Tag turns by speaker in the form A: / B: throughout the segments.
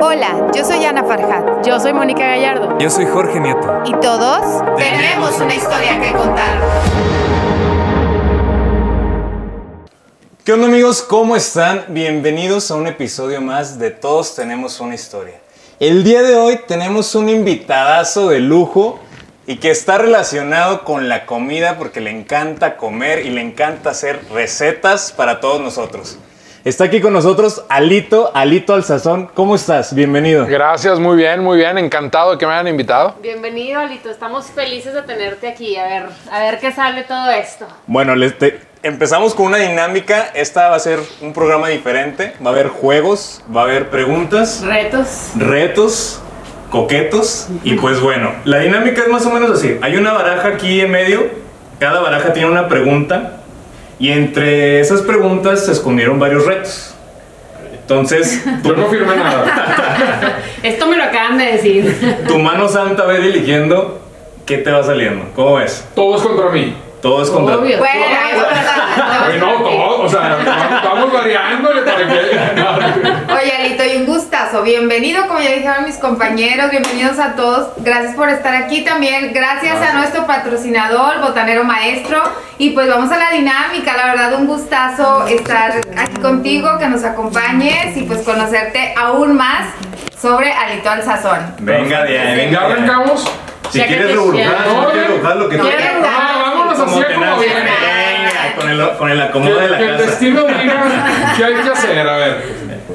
A: Hola, yo soy Ana Farhat.
B: Yo soy Mónica Gallardo.
C: Yo soy Jorge Nieto.
A: Y todos tenemos una historia que contar.
C: ¿Qué onda amigos? ¿Cómo están? Bienvenidos a un episodio más de Todos tenemos una historia. El día de hoy tenemos un invitadazo de lujo y que está relacionado con la comida porque le encanta comer y le encanta hacer recetas para todos nosotros. Está aquí con nosotros Alito, Alito al sazón. ¿Cómo estás? Bienvenido.
D: Gracias, muy bien, muy bien. Encantado de que me hayan invitado.
B: Bienvenido, Alito. Estamos felices de tenerte aquí. A ver, a ver qué sale todo esto.
C: Bueno, les te- empezamos con una dinámica. Esta va a ser un programa diferente. Va a haber juegos, va a haber preguntas,
B: Retos.
C: retos, coquetos. Y pues bueno, la dinámica es más o menos así. Hay una baraja aquí en medio. Cada baraja tiene una pregunta. Y entre esas preguntas se escondieron varios retos. Entonces,
D: Yo no firmé nada.
B: Esto me lo acaban de decir.
C: tu mano santa ir eligiendo qué te va saliendo. ¿Cómo ves?
D: Todo es contra mí.
C: Todo es contra
B: Obvio.
A: Bueno, es verdad.
D: Ay, no, todo. O sea, vamos, vamos variándole para que.
A: Oye, Alito, y un gustazo. Bienvenido, como ya dijeron mis compañeros, bienvenidos a todos. Gracias por estar aquí también. Gracias, a nuestro patrocinador, Botanero Maestro. Y pues vamos a la dinámica. La verdad, un gustazo estar aquí contigo, que nos acompañes y pues conocerte aún más sobre Alito al Sazón.
C: Venga
D: Ya
C: venga.
D: arrancamos.
C: Si quieres si quieres rebujar lo que tú quieras.
D: No, vámonos así
C: Como
D: viene.
C: Con el, con el acomodo
D: Que,
C: de la
D: que el destino diga qué hay que hacer. A ver,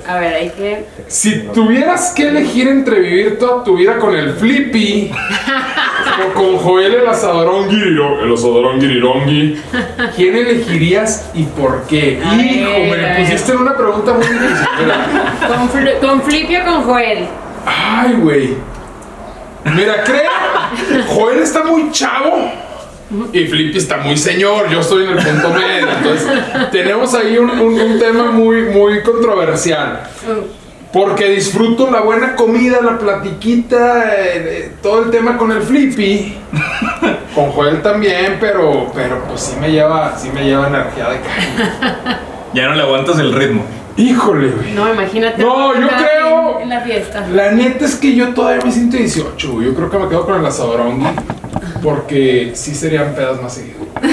B: A ver, hay que.
D: si tuvieras que elegir entre vivir toda tu vida con el Flippy o con Joel el asadorón guiriro- el asadorón guirirongi, ¿quién elegirías y por qué?
B: A
D: Hijo,
B: ver,
D: me pusiste en una pregunta muy difícil.
B: Con, Fli- con Flipio o con Joel.
D: Ay, güey. Mira, creo. Joel está muy chavo. Y Flippy está muy señor. Yo estoy en el punto medio. Entonces, tenemos ahí un, tema muy, muy controversial. Porque disfruto la buena comida, la platiquita, eh, eh, todo el tema con el Flippy. Con Joel también, pero, pero pues sí me lleva, sí me lleva energía de caña.
C: Ya no le aguantas el ritmo.
D: Híjole, güey.
B: No, imagínate.
D: No, yo creo-
B: En la fiesta.
D: La neta es que yo todavía me siento 18, güey. Yo creo que me quedo con el asadorongi. Porque sí serían pedas más seguido.
C: Ay,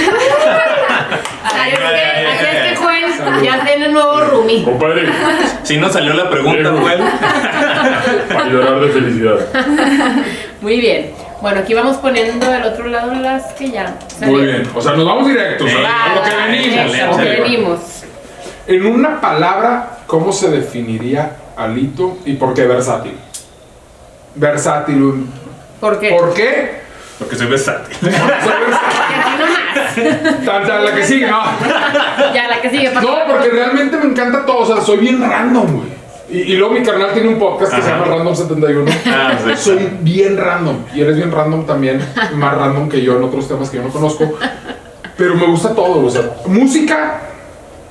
C: ay,
B: que, así
C: ay,
B: es
C: ay.
B: que Joel ya tiene nuevo roomie.
D: Compadre,
C: Si nos salió la pregunta,
D: Diego.
C: Joel.
D: a llorar de felicidad.
B: Muy bien. Bueno, aquí vamos poniendo del otro lado las que ya.
D: Muy bien. O sea, nos vamos directos a, a lo que venimos.
B: a lo que venimos.
D: En una palabra, ¿cómo se definiría Alito y por qué versátil? Versátil.
B: ¿Por qué?
D: ¿Por qué?
C: Porque soy versátil.
D: Soy versátil.
B: Porque así nomás.
D: Tan, tan, la que sigue, no.
B: Ya, la que sigue. para
D: No, porque realmente me encanta todo. O sea, soy bien random, güey. Y, y luego mi carnal tiene un podcast que se llama Random 71.
C: Ah, sí.
D: Soy bien random. Y eres bien random también. Más random que yo en otros temas que yo no conozco. Pero me gusta todo. O sea, música,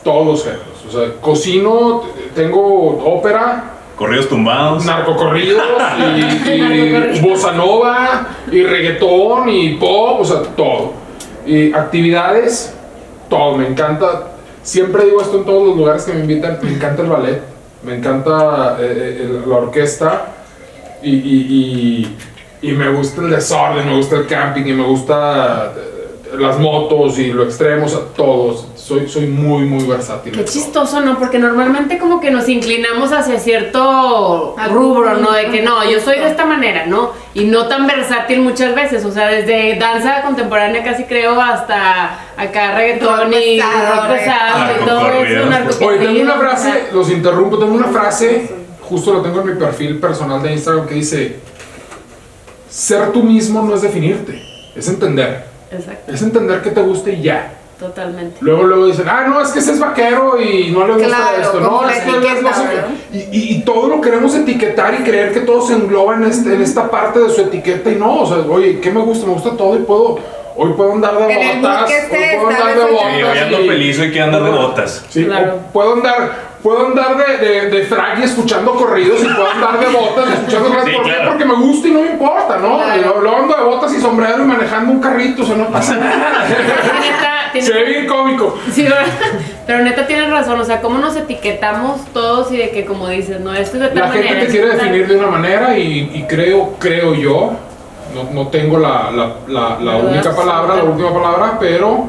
D: todos los géneros. O sea, cocino, tengo ópera,
C: Corridos tumbados.
D: narcocorridos y, y
B: Narcocorridos.
D: bossa nova y reggaetón y pop, o sea, todo. Y actividades, todo, me encanta. Siempre digo esto en todos los lugares que me invitan, me encanta el ballet, me encanta eh, eh, el- la orquesta y, y- y- y me gusta el desorden, me gusta el camping y me gusta eh, las motos y lo extremo, o sea, todos. Soy, soy muy, muy versátil.
B: Qué
D: todo.
B: chistoso, ¿no? Porque normalmente como que nos inclinamos hacia cierto rubro, ¿no? De que no, yo soy de esta manera, ¿no? Y no tan versátil muchas veces, o sea, desde danza contemporánea casi creo hasta acá reggaetón y rock pesado y todo
C: Narcocorridos.
B: eso,
D: Oye, tengo una frase, los interrumpo, tengo una frase, justo lo tengo en mi perfil personal de Instagram que dice, ser tú mismo no es definirte, es entender,
B: Exacto,
D: es entender que te gusta y ya.
B: totalmente.
D: Luego, luego dicen, ah, no, es que ese es vaquero y no le gusta
A: Claro,
D: esto. No, es que él es no sé
A: etiqueta,
D: qué". y, y- y todo lo queremos etiquetar y creer que todo se engloba en, este- en esta parte de su etiqueta y no, o sea, oye, ¿qué me gusta? Me gusta todo y puedo, hoy puedo andar de botas, hoy puedo andar de botas.
C: Sí, hoy ando feliz, hoy quiero andar de botas.
D: Sí,
B: Claro.
D: o puedo andar puedo andar de, de, de frag y escuchando corridos y puedo andar de botas y escuchando corridos.
C: Sí,
D: ¿Por qué?
C: claro.
D: Porque me gusta y no me importa, ¿no?
A: Claro.
D: Y lo- ando de botas y sombrero y manejando un carrito, o sea, no pasa nada.
B: Neta,
D: Se ve bien cómico.
B: Sí, ¿verdad? pero neta tienes razón, o sea, cómo nos etiquetamos todos y de que como dices, no, esto es de tal
D: La
B: manera.
D: gente te quiere
B: tal-
D: definir de una manera y, y creo, creo yo, no, no tengo la, la, la, única palabra, la última palabra, pero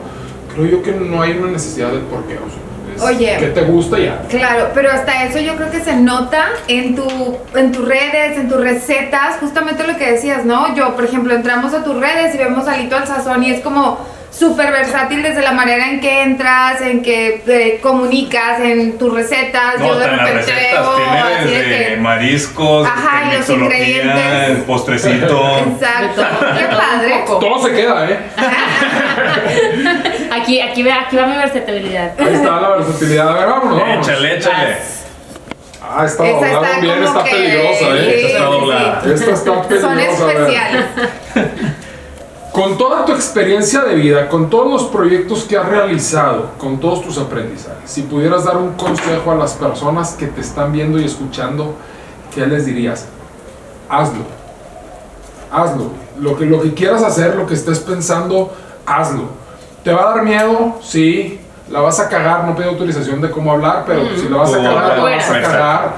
D: creo yo que no hay una necesidad del porqué. O sea,
A: Oye.
D: que te gusta ya.
A: Claro, pero hasta eso yo creo que se nota en tu en tus redes, en tus recetas, justamente lo que decías, ¿no? Yo, por ejemplo, entramos a tus redes y vemos Alito al Sazón y es como súper versátil desde la manera en que entras, en que te comunicas, en tus recetas.
C: No,
A: yo de repente
C: recetas
A: veo así de que...
C: mariscos,
A: Ajá, y los ingredientes.
C: el postrecito.
A: Exacto, qué padre.
D: Todo se queda, ¿eh?
B: Aquí, aquí, ve- aquí va mi versatilidad.
D: Ahí está la versatilidad. A ver, vámonos, vámonos.
C: Échale, échale.
D: Ah, está
A: Esa
D: doblada
A: está
D: bien,
A: como
D: está
A: que-
D: peligrosa, ¿eh?
A: sí,
C: Esta está
A: sí,
C: doblada.
A: sí.
D: Esta está peligrosa.
A: Son
D: a ver.
A: especiales.
D: Con toda tu experiencia de vida, con todos los proyectos que has realizado, con todos tus aprendizajes, si pudieras dar un consejo a las personas que te están viendo y escuchando, ¿qué les dirías? Hazlo. Hazlo. Lo que, lo que quieras hacer, lo que estés pensando, hazlo. ¿Te va a dar miedo? Sí. La vas a cagar, no pido autorización de cómo hablar, pero si la vas a cagar, la vas a cagar.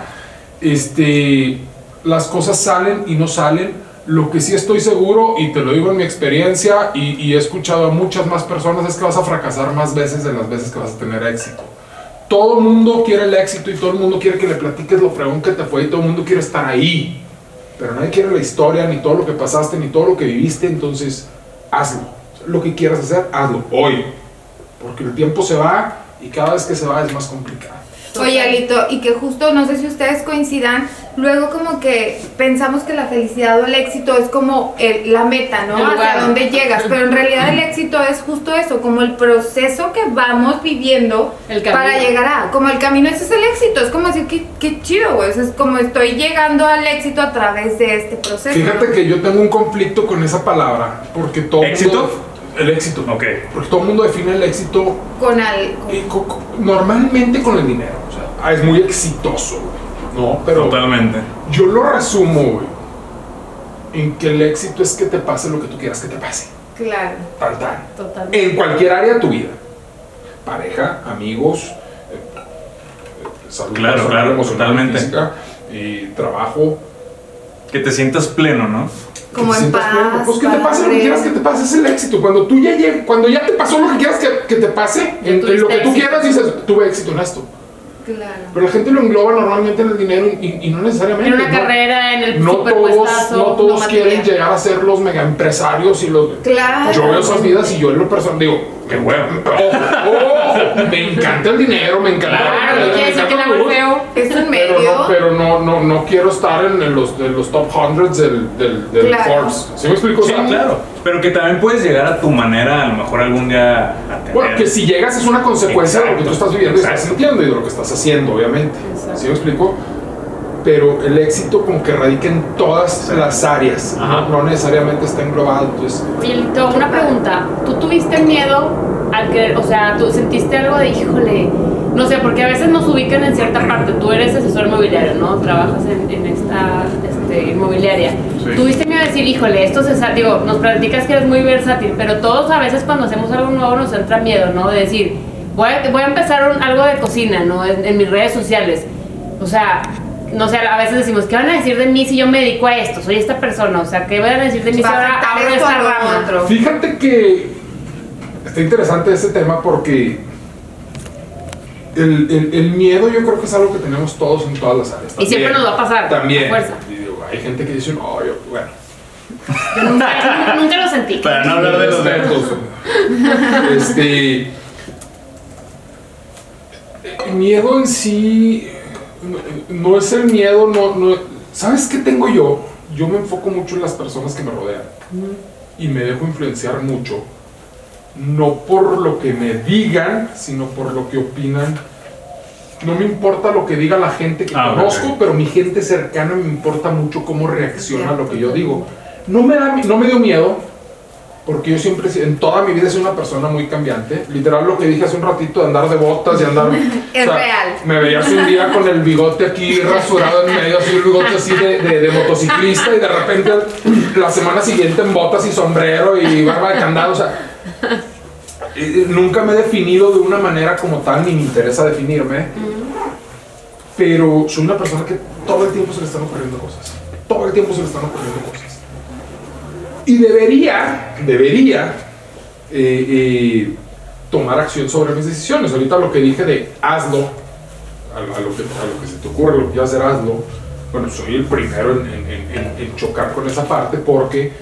D: Este, las cosas salen y no salen. Lo que sí estoy seguro, y te lo digo en mi experiencia, y, y he escuchado a muchas más personas, es que vas a fracasar más veces de las veces que vas a tener éxito. Todo el mundo quiere el éxito y todo el mundo quiere que le platiques lo fregón que te fue y todo el mundo quiere estar ahí. Pero nadie quiere la historia, ni todo lo que pasaste, ni todo lo que viviste, entonces hazlo. Lo que quieras hacer, hazlo hoy. Porque el tiempo se va y cada vez que se va es más complicado.
A: Oye, Alito, y que justo, no sé si ustedes coincidan, luego como que pensamos que la felicidad o el éxito es como el- la meta, ¿no? Hacia dónde llegas, pero en realidad el éxito es justo eso, como el proceso que vamos viviendo
B: El camino.
A: para llegar a, como el camino, ese es el éxito, es como decir, qué, qué chido, güey, es como estoy llegando al éxito a través de este proceso.
D: Fíjate
A: ¿no?
D: que yo tengo un conflicto con esa palabra, porque todo
C: ¿Éxito?
D: mundo- el éxito.
C: Ok.
D: Porque todo el mundo define el éxito
A: Con al... con-
D: eh, co- co- normalmente con el dinero. O sea, ah, es muy exitoso, güey. No, pero
C: Totalmente.
D: yo lo resumo, güey, en que el éxito es que te pase lo que tú quieras que te pase.
A: Claro.
D: Tan, tan.
B: Totalmente.
D: En cualquier área de tu vida. Pareja, amigos, eh, eh, salud,
C: Claro,
D: personal,
C: claro,
D: emocional,
C: totalmente.
D: física, y trabajo.
C: Que te sientas pleno, ¿no?
A: Como en paz,
D: pleno. Pues que te pase lo que quieras que te pase, es el éxito. Cuando tú ya cuando ya te pasó lo que quieras que, que te pase, en, en lo que tú
B: éxito.
D: quieras dices, tuve éxito en esto.
A: Claro.
D: Pero la gente lo engloba normalmente en el dinero y, y no necesariamente.
B: En una
D: ¿no?
B: carrera, en el
D: No todos, no todos quieren llegar a ser los mega empresarios y los.
A: Claro.
D: Yo veo esas vidas y yo en lo personal digo, qué bueno. Ojo, ojo, me encanta el dinero, me encanta.
B: Claro,
D: me
B: no quiere decir que
D: luz,
B: feo.
A: Es un
D: Pero,
A: medio.
D: no, pero no, no, no quiero estar en, en los, de los top hundreds del, del, del
A: Claro.
D: Forbes. ¿Sí me explico? O
C: Sí,
D: sea,
C: claro. Pero que también puedes llegar a tu manera, a lo mejor algún día a tener.
D: Bueno, que si llegas es una consecuencia de lo que tú estás viviendo y estás sintiendo y de lo que estás haciendo, obviamente.
B: Exacto.
D: ¿Sí me explico? Pero el éxito como que radica en todas
C: Sí.
D: las áreas,
C: Ajá.
D: no, no necesariamente está englobado. Entonces,
B: Oye, Lito, una pregunta. ¿Tú tuviste miedo al que, o sea, tú sentiste algo de, híjole, no sé, porque a veces nos ubican en cierta parte. Tú eres asesor inmobiliario, ¿no? Trabajas en, en esta este, inmobiliaria.
C: Sí.
B: ¿Tuviste miedo de decir, híjole, esto se sa- digo, nos platicas que eres muy versátil, pero todos a veces cuando hacemos algo nuevo nos entra miedo, ¿no? De decir, voy a, voy a empezar un- algo de cocina, ¿no? En, en mis redes sociales. O sea, no sé, a veces decimos, ¿qué van a decir de mí si yo me dedico a esto? Soy esta persona, o sea, ¿qué van a decir de mí si ahora abro esta rama?
A: otro.
D: fíjate que está interesante este tema porque el, el- el miedo yo creo que es algo que tenemos todos en todas las áreas.
B: Y siempre nos va a pasar,
D: También.
B: fuerza.
D: Digo, hay gente que dice, no, yo, bueno.
B: Yo nunca, nunca- lo sentí.
C: Para no hablar de los.
D: Este. El miedo en sí no, es el miedo, no, no. ¿Sabes qué tengo yo? Yo me enfoco mucho en las personas que me rodean y me dejo influenciar mucho, no por lo que me digan, sino por lo que opinan. No me importa lo que diga la gente que
C: Ah,
D: conozco, pero mi gente cercana me importa mucho cómo reacciona a lo que yo digo. No me, da, no me dio miedo, porque yo siempre, en toda mi vida he sido una persona muy cambiante. Literal, lo que dije hace un ratito de andar de botas y andar.
A: Es real.
D: Me veías un día con el bigote aquí rasurado en medio, así el bigote así de, de- de motociclista, y de repente la semana siguiente en botas y sombrero y barba de candado. O sea, eh, nunca me he definido de una manera como tal, ni me interesa definirme. Pero soy una persona que todo el tiempo se le están ocurriendo cosas. Todo el tiempo se le están ocurriendo cosas. Y debería, debería eh, eh, tomar acción sobre mis decisiones. Ahorita lo que dije de hazlo, a, a lo, que, a lo que se te ocurre, lo que quieras hacer, hazlo. Bueno, soy el primero en, en- en- en- en chocar con esa parte porque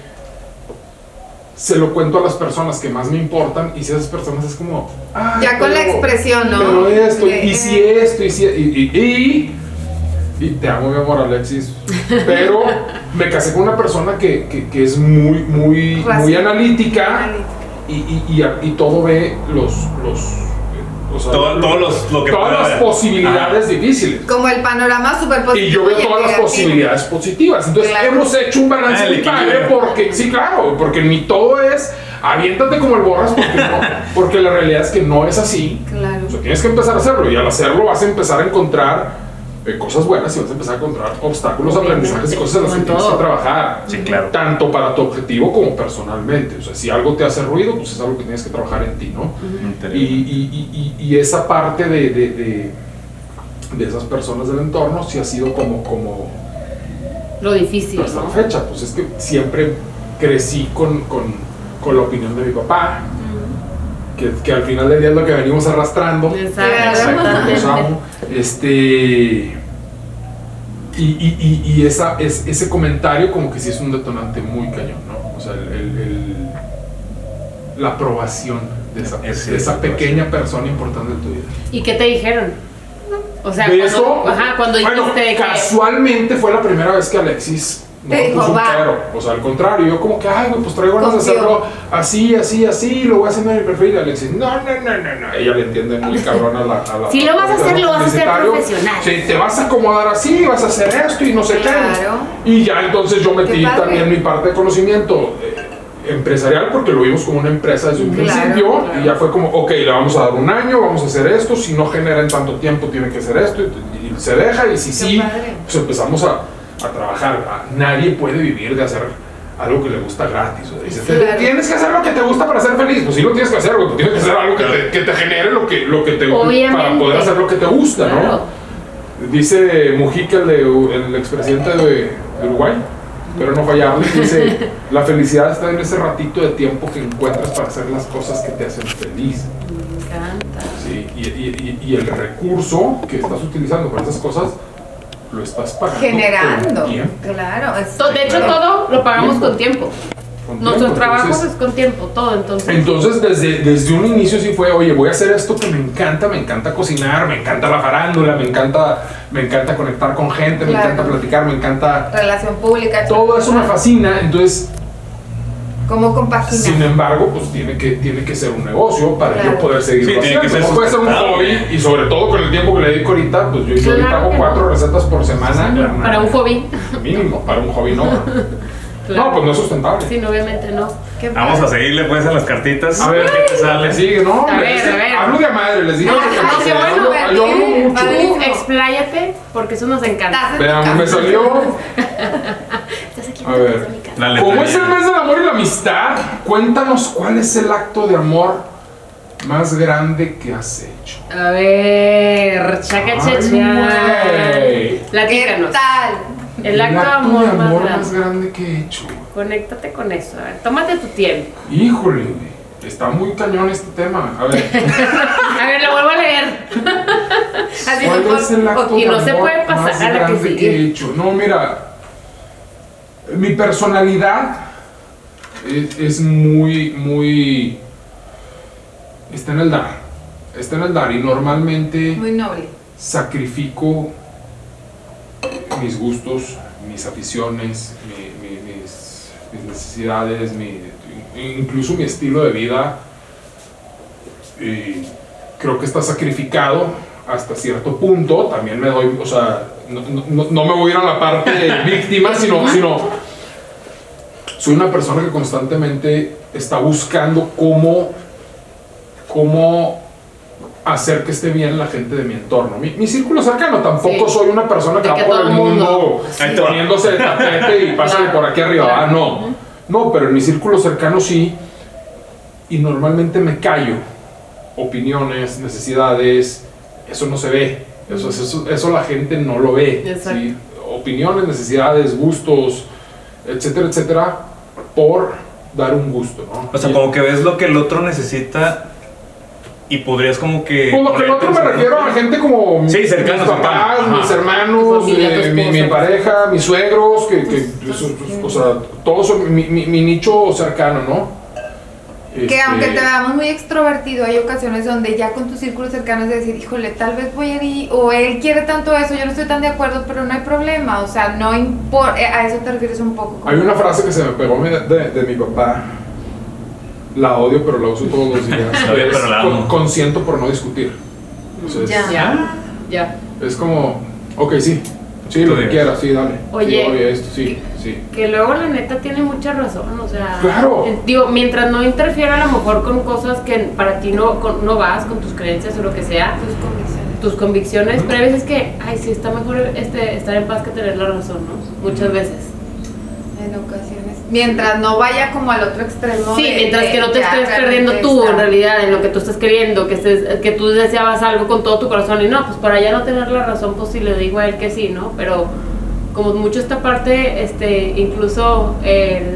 D: se lo cuento a las personas que más me importan y si esas personas es como... "Ay,
A: Ya con la expresión, ¿no?
D: Pero esto, y, si esto, y si... Y, y, y- y te amo, mi amor, Alexis. Pero me casé con una persona que, que- que es muy, muy, muy analítica
A: Analítica.
D: y, y, y, y todo ve los... los o sea,
C: Todo- los- lo que
D: todas las
C: haber.
D: difíciles difíciles.
A: Como el panorama súper positivo.
D: Y yo veo todas las posibilidades positivas. Entonces
A: Claro.
D: hemos hecho un balance
C: Ah,
D: padre porque, sí, claro, porque ni todo es aviéntate como el borras porque, no, porque la realidad es que no es así.
A: Claro.
D: O sea, tienes que empezar a hacerlo y al hacerlo vas a empezar a encontrar eh, cosas buenas y vas a empezar a encontrar obstáculos, aprendizajes y cosas en las que
B: en
D: tienes que
B: todo.
D: trabajar.
C: Sí, claro.
D: Tanto para tu objetivo como personalmente. O sea, si algo te hace ruido, pues es algo que tienes que trabajar en ti, ¿no?
C: Interior.
D: Y, y- y- y- y esa parte de, de, de- de esas personas del entorno sí ha sido como, como
B: Lo difícil,
D: hasta la
B: ¿no?
D: fecha. Pues es que siempre crecí con, con- con la opinión de mi papá, que, que al final del día es lo que venimos arrastrando.
B: Exacto.
D: Los amo. Este. Y, y- y- y esa, es, ese comentario como que sí es un detonante muy cañón, ¿no? O sea, el, el- el- la aprobación de esa,
C: Es-
D: de esa pequeña persona importante en tu vida.
B: ¿Y qué te dijeron? O sea,
D: de
B: cuando,
D: eso,
B: ajá, cuando
D: bueno,
B: dijiste de que...
D: casualmente fue la primera vez que Alexis no
A: Te
D: me
A: dijo, "Va".
D: O sea, al contrario, yo como que, ay, güey, pues traigo ganas de hacerlo así, así, así, lo voy a hacer en mi perfil. Y Alexis, no, no, no, no, no. Ella le entiende muy cabrón a la. A la
B: Si lo vas a hacer, lo vas a hacer profesional.
D: Sí, te vas a acomodar así, vas a hacer esto y no sé
A: Claro.
D: qué. Y ya entonces yo metí también mi parte de conocimiento. eh, empresarial porque lo vimos como una empresa desde un
A: Claro,
D: principio
A: claro.
D: y ya fue como, ok, le vamos a dar un año, vamos a hacer esto, si no genera en tanto tiempo tiene que hacer esto y, y se deja y si
A: Qué
D: sí,
A: padre.
D: pues empezamos a, a trabajar. Nadie puede vivir de hacer algo que le gusta gratis. O sea, dice, "Te-
A: Claro.
D: Tienes que hacer lo que te gusta para ser feliz. Pues sí lo tienes que hacer, güey, pues tienes que hacer algo que te, que te genere lo que, lo que te para
B: Obviamente.
D: poder hacer lo que te gusta,
B: Claro.
D: ¿no? Dice Mujica, el, de, el expresidente de, de Uruguay, pero no fallarle, dice, la felicidad está en ese ratito de tiempo que encuentras para hacer las cosas que te hacen feliz.
B: Me encanta.
D: Sí, y, y- y- y el recurso que estás utilizando para esas cosas lo estás pagando.
A: Generando.
D: con tiempo,
A: Claro.
B: De hecho,
D: Claro.
B: todo lo pagamos
D: Tiempo.
B: con tiempo.
D: con
B: Nuestros trabajos
D: Entonces,
B: es con tiempo, todo, entonces.
D: Entonces, desde, desde un inicio sí fue, oye, voy a hacer esto que me encanta, me encanta cocinar, me encanta la farándula, me encanta, me encanta conectar con gente, me
A: Claro.
D: encanta platicar, me encanta...
A: Relación pública.
D: Todo eso me fascina, entonces,
A: ¿Cómo compaginar?
D: sin embargo, pues tiene que, tiene que ser un negocio para
A: Claro.
D: yo poder seguir
C: Sí, tiene que ser
D: No puede ser un hobby y sobre todo con el tiempo que le dedico ahorita, pues yo, yo ahorita
B: Claro
D: hago cuatro
B: no.
D: recetas por semana.
B: Para un hobby.
D: Mínimo, para un hobby no.
B: Claro.
D: No, pues no es sustentable.
B: Sí, no, obviamente no.
A: Qué
C: Vamos a seguirle pues a las cartitas.
D: A ver,
C: ¿qué te
D: Le
C: sale?
D: sigue, ¿no?
B: A ver, a ver.
D: Hablo de madre, les dije.
B: No,
D: que-
B: bueno.
D: hablo- Yo hablo mucho.
B: Expláyate, porque eso nos encanta.
D: Vean, me salió.
B: Estás aquí
D: A ver.
C: La
D: Como es el mes del amor y la amistad, cuéntanos cuál es el acto de amor más grande que has hecho.
B: A ver, chaca
D: Ay,
B: chacha.
A: ¿Qué
D: güey.
B: Platícanos.
A: tal?
B: El acto de amor,
D: de
B: más
D: amor
B: grande.
D: más grande que he hecho.
B: Conéctate con eso. A ver, tómate tu tiempo.
D: Híjole, está muy cañón este tema. A ver,
B: A ver, lo vuelvo a leer.
A: Así
D: ¿cuál es el acto
B: y
D: de
B: no se
D: amor
B: puede pasar
D: más
B: que
D: grande que he hecho? No, mira, mi personalidad es, es muy, muy... Está en el dar. Está en el dar y normalmente
A: Muy noble.
D: sacrifico mis gustos, mis aficiones, mi- mi- mis, mis necesidades, mi- incluso mi estilo de vida. Y creo que está sacrificado hasta cierto punto. También me doy, o sea, no, no- no me voy a ir a la parte víctima, sino, sino soy una persona que constantemente está buscando cómo, cómo hacer que esté bien la gente de mi entorno. Mi, mi círculo cercano, tampoco
B: Sí.
D: soy una persona que
B: De
D: va
B: que
D: por el
B: mundo-
D: poniéndose de tapete y pásale
B: Claro.
D: por aquí arriba.
B: Claro.
D: Ah, no. No, pero en mi círculo cercano sí. Y normalmente me callo. Opiniones, necesidades, eso no se ve. Eso, eso, eso la gente no lo ve.
B: Exacto.
D: ¿sí? Opiniones, necesidades, gustos, etcétera, etcétera, por dar un gusto. ¿no?
C: O sea,
D: Y-
C: como que ves lo que el otro necesita y podrías como que...
D: Por lo que el otro me refiero a gente como
C: Sí, cercano,
D: mis papás,
C: cercano.
D: mis hermanos,
B: familia,
D: eh, mi, mi pareja, mis suegros, que, que eso- o sea, todos son mi, mi- mi nicho cercano, ¿no?
A: Que
D: Este,
A: aunque te veamos muy extrovertido, hay ocasiones donde ya con tu círculo cercano es de decir, híjole, tal vez voy a ir, o él quiere tanto eso, yo no estoy tan de acuerdo, pero no hay problema, o sea, no importa, a eso te refieres un poco.
D: Hay una frase que se me pegó de, de- de mi papá. La odio, pero la uso todos los días.
C: La odio,
D: Es
C: pero la
D: con- consiento por no discutir.
A: Ya.
B: Ya, ya.
D: Es, como, ok, sí, sí, lo que quieras, sí, dale.
B: Oye.
D: Sí, oye, esto, sí, sí.
B: Que luego la neta tiene mucha razón, o sea.
D: Claro.
B: eh, Digo, mientras no interfiera a lo mejor con cosas que para ti no, con- no vas, con tus creencias o lo que sea,
A: Tus convicciones.
B: tus convicciones, pero hay veces que, ay, sí, está mejor este, estar en paz que tener la razón, ¿no? Muchas veces.
A: En ocasiones. Mientras no vaya como al otro extremo.
B: Sí,
A: de-
B: mientras
A: de
B: que no te estés perdiendo tú en realidad en lo que tú estás queriendo, que estés, que tú deseabas algo con todo tu corazón y no, pues para ya no tener la razón, pues sí le digo a él que sí, ¿no? Pero como mucho esta parte, este, incluso el,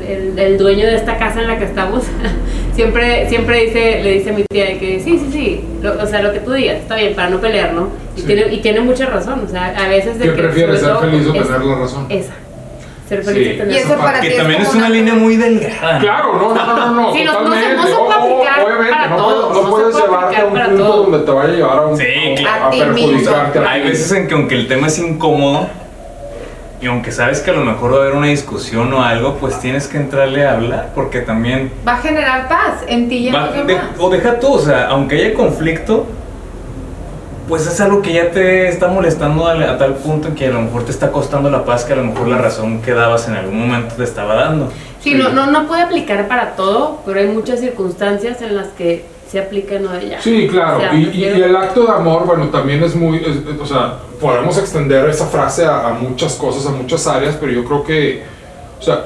B: el- el dueño de esta casa en la que estamos, siempre, siempre dice, le dice a mi tía de que sí, sí, sí, lo- o sea, lo que tú digas, está bien, para no pelear, ¿no? Y,
D: Sí.
B: tiene, y tiene mucha razón, o sea, a veces de
D: ¿Qué
B: que...
D: prefieres, ser feliz o tener la razón?
B: Esa, ser feliz
D: Sí.
B: y tener
A: Y eso
B: razón.
A: para
C: Que
A: es
C: también es una línea muy delgada.
D: Claro, no, no, no, no,
B: Sí, no- no se- no se puede
D: O- o-
B: aplicar
D: obviamente,
B: para
D: no,
B: todos,
D: puedes-
B: no
D: puedes
B: puede
D: llevarte a un punto
B: todo.
D: donde te vaya a llevar a, un,
C: Sí,
D: a-
C: claro.
D: a
A: A
D: perjudicarte.
C: Hay veces en que aunque el tema es incómodo y aunque sabes que a lo mejor va a haber una discusión o algo, pues tienes que entrarle a hablar porque también...
A: Va a generar paz en ti y en
C: va-
A: los
C: de- o deja tú, o sea, aunque haya conflicto, pues es algo que ya te está molestando a, a tal punto que a lo mejor te está costando la paz que a lo mejor la razón que dabas en algún momento te estaba dando.
B: Sí, no, no, no puede aplicar para todo, pero hay muchas circunstancias en las que se aplica no de ya.
D: Sí, claro.
B: O sea,
D: y,
B: prefiero-
D: y el acto de amor, bueno, también es muy, es- es- o sea, podemos extender esa frase a, a muchas cosas, a muchas áreas, pero yo creo que, o sea,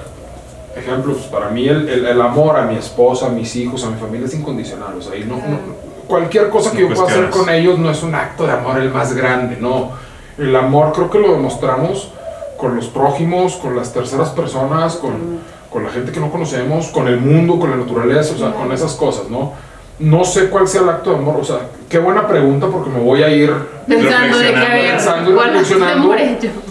D: ejemplo, pues, para mí el, el- el amor a mi esposa, a mis hijos, a mi familia es incondicional. O sea, y no, no- cualquier cosa que
C: No
D: yo pueda hacer con ellos no es un acto de amor el más grande, no. El amor creo que lo demostramos con los prójimos, con las terceras personas, con, con la gente que no conocemos, con el mundo, con la naturaleza, o sea, con esas cosas, ¿no? No sé cuál sea el acto de amor, o sea, qué buena pregunta porque me voy a ir
B: Pensando de que ver,
D: pensando y
B: ¿cuál es el
D: reflexionando.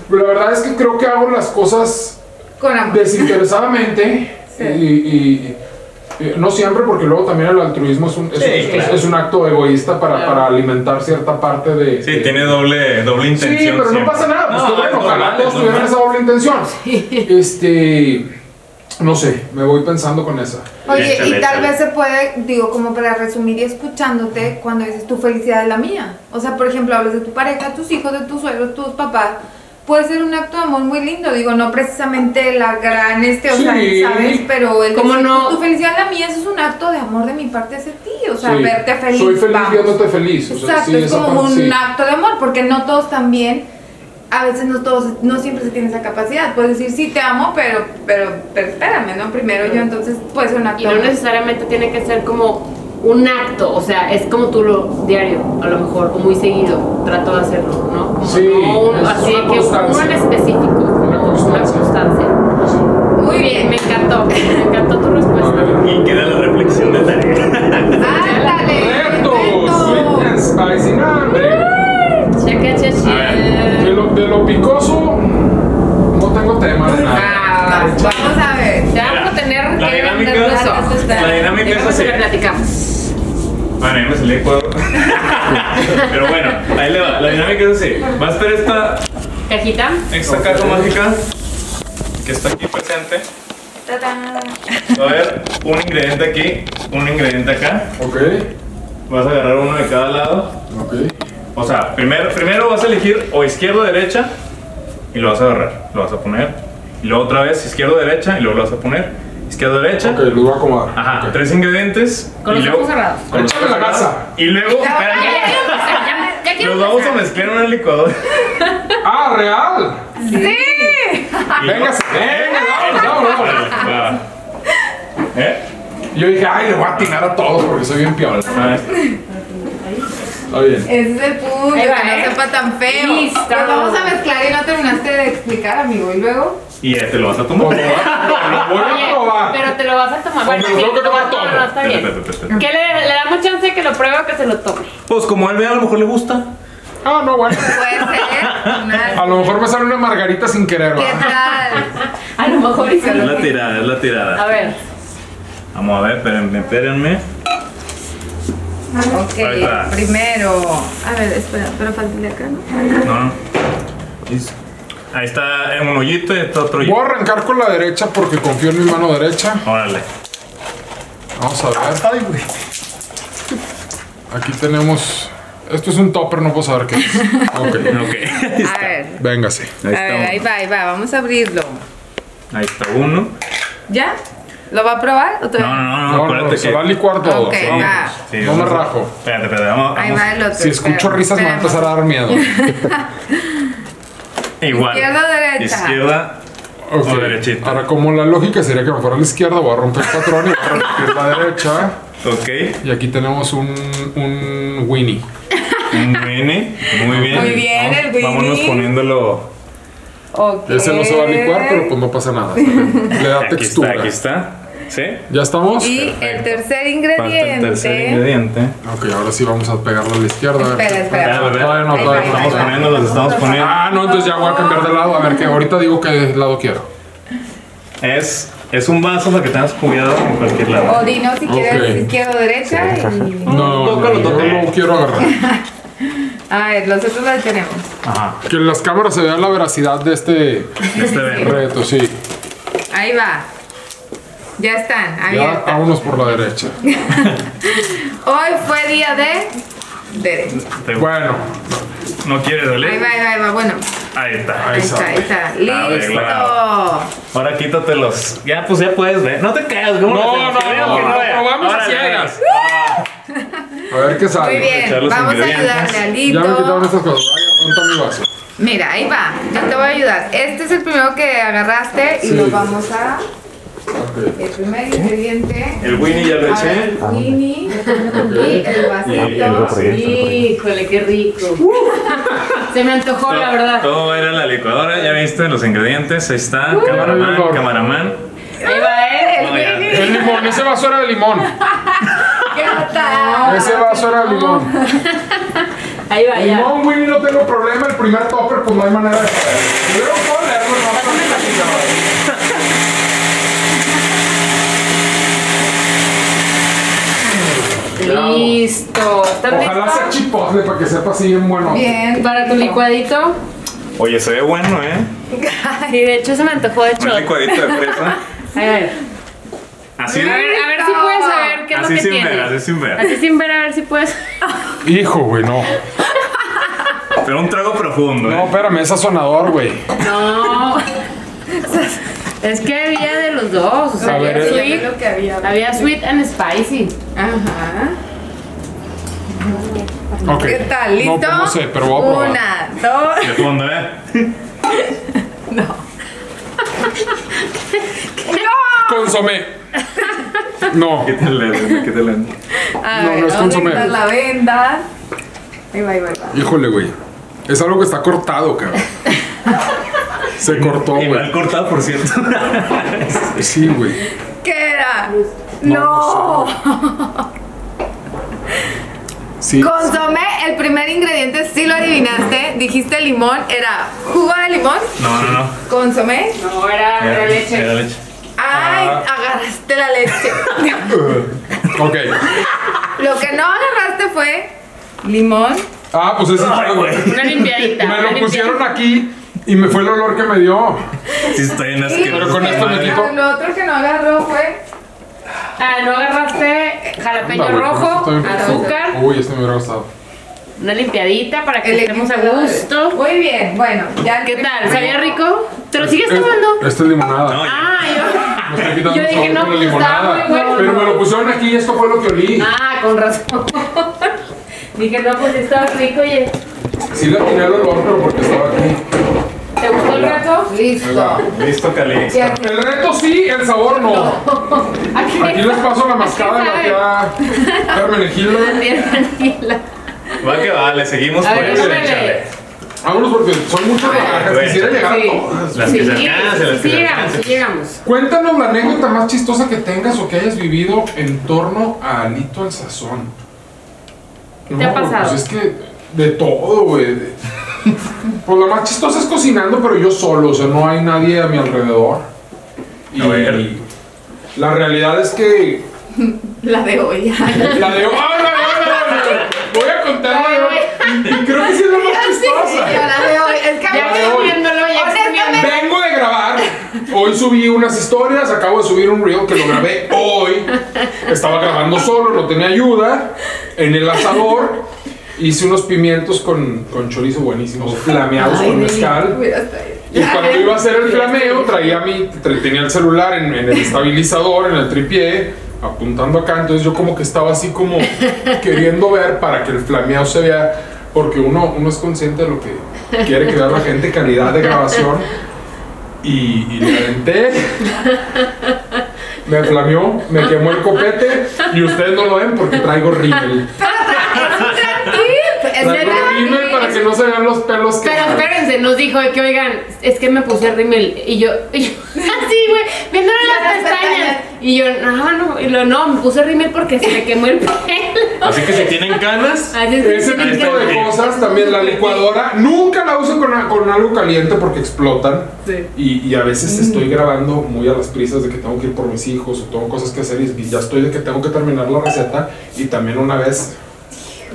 D: La verdad es que creo que hago las cosas
A: Con amor.
D: desinteresadamente
A: Sí.
D: y, y- y no siempre porque luego también el altruismo es un, es,
C: Sí,
D: es-
C: claro.
D: es un acto egoísta para,
B: Claro.
D: para alimentar cierta parte de...
C: Sí,
D: de-
C: tiene doble, doble
D: Sí,
C: intención.
D: pero no pasa nada, pues
C: No,
D: qué bueno,
C: es
D: ojalá todos tuvieran esa doble intención. Este, no sé, me voy pensando con esa.
A: Oye,
C: Échale,
A: y tal
C: échale.
A: vez se puede, digo, como para resumir y escuchándote, cuando dices tu felicidad es la mía. O sea, por ejemplo, hablas de tu pareja, tus hijos, de tus suegros, tus papás. Puede ser un acto de amor muy lindo, digo, no precisamente la gran, este, o
D: Sí.
A: sea, ¿sabes? Pero el
B: ¿Cómo
A: decir,
B: no?
A: pues, tu felicidad es la mía, eso es un acto de amor de mi parte hacia ti, o sea,
D: Sí,
A: verte feliz.
D: Soy feliz viéndote feliz. o sea,
A: Exacto,
D: sí,
A: es como
D: parte
A: un
D: sí.
A: acto de amor, porque no todos también, a veces no todos, no siempre se tiene esa capacidad. Puedes decir, sí, te amo, pero, pero, pero espérame, ¿no? Primero yo, entonces puede ser un acto
B: Y no necesariamente tiene que ser como un acto, o sea, es como tú lo diario, a lo mejor, o muy seguido, trato de hacerlo, ¿no? Como
D: Sí,
B: no un-
D: es
B: así
D: una
B: que uno en específico,
D: Una constancia.
B: constancia.
A: Muy bien.
B: Me encantó, me encantó tu respuesta.
C: Y queda la reflexión de tarea. Salí de cuadro. Pero bueno, ahí le va. La dinámica es así. Va a estar esta,
B: Cajita.
C: esta caja mágica que está aquí presente.
A: ¡Tadán!
C: Va a haber un ingrediente aquí, un ingrediente acá.
D: Ok,
C: Vas a agarrar uno de cada lado.
D: ok.
C: O sea, primero, primero vas a elegir o izquierda o derecha y lo vas a agarrar. Lo vas a poner. Y luego otra vez izquierda o derecha y luego lo vas a poner. Izquierda, derecha.
D: Ok, los voy a acomodar.
C: Ajá,
D: Ok.
C: tres ingredientes.
B: Con
C: y
B: los
C: luego-
B: ojos cerrados.
C: con los
D: Échame
C: ojos
D: la
C: cerrados.
D: gasa.
C: Y luego,
A: Ya,
C: espérame,
A: ya, ya,
B: Ya, ya, ya quiero
C: los vamos a
B: empezar.
C: mezclar en una licuadora.
D: ¡Ah, real!
A: Sí.
D: Véngase, venga, vamos, vamos, vamos.
C: Va, va. ¿Eh?
D: Yo dije, ay, le voy a atinar a todos porque soy bien piola. Está bien.
A: Ese es el punto,
B: Ahí
A: que no
B: ¿eh?
A: sepa tan feo.
B: Listo.
A: Pues vamos a mezclar y no terminaste de explicar, amigo. Y luego.
C: Y este lo vas a tomar.
D: a lo voy a probar.
B: pero te lo vas a tomar.
D: Bueno,
B: sí,
D: tengo que tomar todo.
B: No, está bien. ¿Qué le, le damos chance de que lo pruebe o que se lo tome?
C: Pues como él ve, a lo mejor le gusta.
D: Ah, no, bueno.
A: Puede ser. Una-
D: A lo mejor me sale una margarita sin querer,
A: ¿Qué tal?
B: A lo mejor y se
C: Es la tirada, es la
B: A
C: tirada.
B: ver.
C: Vamos a ver, espérenme, espérenme.
A: Ok,
C: Ahí está.
A: primero. A ver, espera, pero falta de acá, ¿no?
C: No, no. Ahí está en un hoyito y está otro
D: Voy
C: hoyito.
D: a arrancar con la derecha porque confío en mi mano derecha.
C: Órale.
D: Vamos a ver.
C: Ay, güey.
D: Aquí tenemos. Esto es un topper, no puedo saber qué es. Ok.
C: Ok. Ahí
A: A
C: está.
A: ver.
D: Véngase.
C: Ahí
A: a ver, ahí
C: está.
A: va, ahí va. Vamos a abrirlo.
C: Ahí está uno.
A: ¿Ya? ¿Lo va a probar? ¿O
C: No,
A: todavía?
C: no, no,
D: No,
C: no,
D: no,
C: acuérdate
D: se
C: que.
D: va a licuar todo.
A: Ok,
D: se va.
C: Sí,
D: No me
C: vamos a-
D: rajo.
C: Espérate, espérate, vamos.
A: Ahí va el otro.
D: Si escucho
A: espera,
D: risas me va a empezar a dar miedo.
C: Igual.
A: Izquierda o derecha.
C: Izquierda. O derechita.
D: Ahora, como la lógica sería que me fuera a la izquierda, voy a romper el patrón y voy a repetir la derecha.
C: Ok.
D: Y aquí tenemos un, un Winnie.
C: Un Winnie. Muy bien.
A: Muy bien, el
C: Vamos- Vámonos
A: Winnie.
C: poniéndolo.
A: Ok.
D: Ese no se va a licuar, pero pues no pasa nada. Le da
C: Aquí
D: textura.
C: está, aquí está. ¿Sí?
D: ¿Ya estamos?
A: Y el tercer
C: Falta
A: ingrediente.
C: el tercer ingrediente.
D: Ok, ahora sí vamos a pegarlo a la izquierda. a ver
A: Espera, espera.
C: Espera, espera.
D: Todavía no, todavía no.
C: Estamos poniendo, los estamos poniendo.
D: Ah, no, entonces ya voy a cambiar de lado. A ver, que ahorita digo qué lado quiero.
C: Es, es un vaso para que tengas cuidado en cualquier
A: O
C: lado.
A: dinos si quieres
D: Ok.
A: izquierda o derecha. Y...
D: No,
C: tócalo,
D: no,
C: tócalo.
D: no lo quiero agarrar.
A: A ver, los otros los tenemos.
C: Ajá.
D: Que en las cámaras se vea la veracidad de este
C: Este ven.
D: reto, sí.
A: Ahí va. Ya están,
D: Ya,
A: abiertas.
D: vámonos por la derecha.
A: Hoy fue día de derecha.
D: Bueno,
C: ¿No quieres
A: Ahí
C: salir?
A: va, ahí va, ahí va. Bueno,
C: Ahí está.
D: Ahí
A: ahí está, ahí está. Listo.
C: Ahora quítatelos. Ya, pues ya puedes ver. No te caes, ¿cómo
D: No, no, no,
C: que
D: no, probamos a ciegas.
C: Ah,
D: a ver qué sale.
A: Muy bien, vamos a ayudarle a
D: Ya me quitaron
A: Lito.
D: estas cosas. Vaya, ¿dónde está mi vaso?
A: Mira, ahí va. Yo te voy a ayudar. Este es el primero que agarraste y
D: Sí.
A: lo vamos a. El primer ingrediente.
C: El Winnie ya lo eché.
A: el Winnie y el
C: Y el
A: vasito.
B: Híjole, qué rico. Se me antojó, la verdad.
C: Todo era la licuadora, ya viste los ingredientes. Ahí está, camaraman.
B: Ahí va, ¿eh?
C: No, ya.
D: El limón, ese vaso era de limón.
A: ¿Qué tal?
D: Ese vaso era de limón.
B: Ahí va, ya.
D: Limón, Winnie, no tengo problema. El primer topper, pues no hay manera de. Luego puedo leerlo, no
B: Listo. ¿Están
D: Ojalá sea
B: listos?
D: chipotle para que sepa si bien bueno.
A: Bien.
B: Para tu licuadito.
C: Oye, se ve bueno, ¿eh?
B: Sí, de hecho se me antojó de hecho.
C: Un licuadito de fresa.
B: A ver.
C: Así
B: A ver, a ver si puedes saber qué es lo
C: Así
B: que
C: sin
B: tiene.
C: ver, así sin ver.
B: Así sin ver, a ver si puedes.
D: Hijo, güey, no.
C: Pero un trago profundo,
D: No,
C: ¿eh?
D: espérame, es sazonador, güey.
B: No. Es que había de los dos. O sea,
D: A ver,
B: había sweet,
A: lo que había.
B: había sweet and spicy.
A: Ajá.
D: Ok.
A: ¿Qué tal? ¿Listo?
D: No, pues no sé, pero voy a probar.
A: Una, dos.
C: De fondo, ¿eh?
D: Consomé. No.
C: Quítale, quítale.
A: A
D: No,
A: ver,
D: no es consomé.
A: la venda. Ahí va, ahí va, ahí va.
D: Híjole, güey. Es algo que está cortado, cabrón. Se cortó,
C: Y mal
D: güey.
C: cortado, por cierto.
D: Sí, güey.
A: ¿Qué era?
D: No,
A: No.
D: Sí.
A: Consomé, el primer ingrediente, sí lo adivinaste. Dijiste limón, era jugo de limón,
C: No, no, no.
A: consomé.
B: No, era, era leche.
C: Era leche.
A: Ay,
D: Ah.
A: agarraste la leche.
D: Ok.
A: Lo que no agarraste fue limón.
D: Ah, pues ese
C: güey.
B: Una limpiadita.
D: Me lo pusieron aquí y me fue el olor que me dio.
C: Sí, estoy en
A: Y
C: asqueroso.
D: Pero con esto me quito-
A: Lo otro que no agarró fue
B: Ah, no agarraste jalapeño
D: Anda, güey,
B: rojo,
D: con esto
B: azúcar,
D: Uy, este me hubiera gustado.
B: una limpiadita para que
A: el
B: estemos a gusto.
A: Muy bien, bueno, ya.
B: ¿Qué tal? ¿Sabía rico? ¿Te lo sigues
D: Es-
B: tomando?
D: Esta es limonada.
C: No, ya.
B: Ah, yo.
D: me quitando
B: Yo
D: el
B: dije,
D: sabor
B: no,
D: con la
B: pues, estaba
D: limonada.
B: muy bueno.
D: Pero me lo pusieron aquí y esto fue lo que olí.
B: Ah, con razón. Dije, no, pues estaba rico, oye.
D: Sí le atiné el olor, pero porque estaba aquí.
B: ¿Te gustó el reto?
A: Listo.
C: Listo, Cali.
A: Sí, aquí-
D: El reto sí, el sabor no.
B: Aquí,
D: Aquí les paso la mascada de la que da Carmen Gilda.
B: Bien, tranquila.
C: Va que va, le seguimos
B: A
C: por
B: ver,
C: eso,
B: déjame
C: échale.
B: leer.
D: Vámonos porque son muchas barajas.
C: güey,
D: Quisiera llegar a
B: Sí.
D: todas.
C: Las que se alcancen, las
B: sí,
C: que se
B: llegamos,
C: alcancen.
B: sí llegamos.
D: Cuéntanos la anécdota más chistosa que tengas o que hayas vivido en torno a Alito al Sazón.
B: ¿Qué te ha pasado?
D: Pues es que de todo, güey. Pues la más chistosa es cocinando, pero yo solo, o sea, no hay nadie a mi alrededor. Y
C: A ver.
D: la realidad es que
A: La de hoy.
D: la de ¡Ah, la de Voy a contar la de hoy. Y creo que sí es la más
A: yo la de hoy. Es que
B: Ya
D: hoy.
B: viéndolo, ya comiendo.
D: Vengo de grabar. Hoy subí unas historias, acabo de subir un reel que lo grabé hoy. Estaba grabando solo, no tenía ayuda. En el asador hice unos pimientos con, con chorizo buenísimos, flameados con mezcal. Y cuando iba a hacer el flameo, traía mi, tenía el celular en, en el estabilizador, en el tripié, apuntando acá. Entonces yo como que estaba así como queriendo ver para que el flameado se vea, porque uno, uno es consciente de lo que quiere que vea la gente, calidad de grabación. Y, y le aventé, me flameó, me quemó el copete y ustedes no lo ven porque traigo rímel.
A: Es verdad.
D: para que no se vean los pelos que...
B: Pero espérense, nos dijo que oigan, es que me puse rímel y yo, y yo así, güey, viéndole
A: Las
B: las pestañas.
A: pestañas.
B: Y yo, no, no, y lo no, me puse rímel porque se me quemó el pelo.
C: Así que si tienen canas,
B: Así es que
D: Ese tipo de cosas, también la licuadora, nunca la uso con, con algo caliente porque explotan.
B: Sí.
D: Y, y a veces estoy grabando muy a las prisas de que tengo que ir por mis hijos o tengo cosas que hacer y ya estoy de que tengo que terminar la receta. Y también una vez,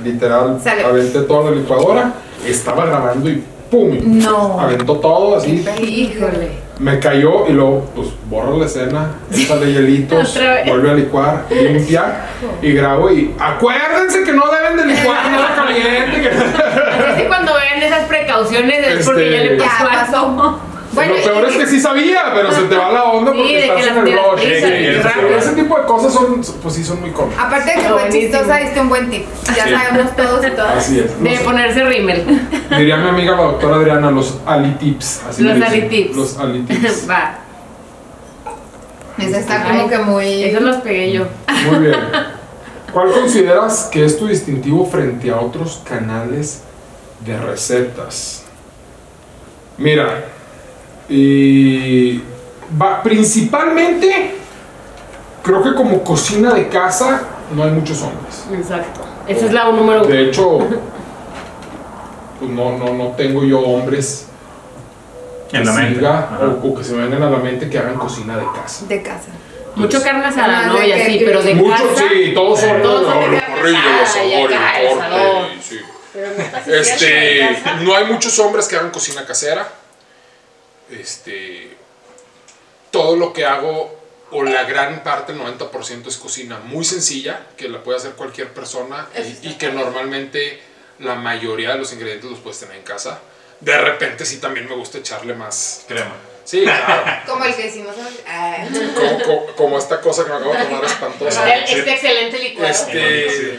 D: literal,
A: Sale.
D: aventé toda la licuadora, estaba grabando y ¡pum!
A: No.
D: Aventó todo así,
B: Híjole.
D: me cayó y luego, pues, borra la escena, échale hielitos, vuelve a licuar, limpia y grabo y acuérdense que no deben de licuar nada caliente. Que...
B: Así que cuando ven esas precauciones es porque ya le
D: Este-
B: pasó
A: Ya pasó. Bueno,
D: lo peor es que sí sabía, pero se te va la onda
B: Sí,
D: porque estás en el rush. ese- tipo de cosas son, pues sí, son muy cómicas.
A: aparte de que fue chistosa, diste un buen tip. Ya
D: Sí.
A: sabemos todos y todas.
D: Así es.
B: De ponerse rímel.
D: diría mi amiga la doctora Adriana, los Ali Tips. Así
B: Los. Ali Tips.
D: Los Ali Tips.
B: Va.
A: Esa está como que muy.
B: Esos los pegué yo.
D: Muy bien. ¿Cuál consideras que es tu distintivo frente a otros canales de recetas? Mira, y va, principalmente creo que como cocina de casa no hay muchos hombres.
B: Exacto. Esa es la número uno.
D: De hecho, pues no, no, no tengo yo hombres que
C: en la mente.
D: siga o, o que se me vengan a la mente que hagan cocina de casa.
A: De casa.
B: Mucho carne asada, ¿no? Y así, pero de
D: Muchos,
B: casa.
D: sí, todos son
B: Todos son de
D: los
B: carne
D: parrillas, los el corte, y sí.
B: Pero
D: Este, no hay muchos hombres que hagan cocina casera. Este, todo lo que hago, o la gran parte, el 90% es cocina muy sencilla, que la puede hacer cualquier persona y, y que normalmente la mayoría de los ingredientes los puedes tener en casa. De repente sí también me gusta echarle más.
C: Crema.
D: Sí, claro.
A: Como el que hicimos. Ah.
D: como, como- como esta cosa que me acabo de tomar espantosa.
B: Este, este excelente licuado.
D: Este,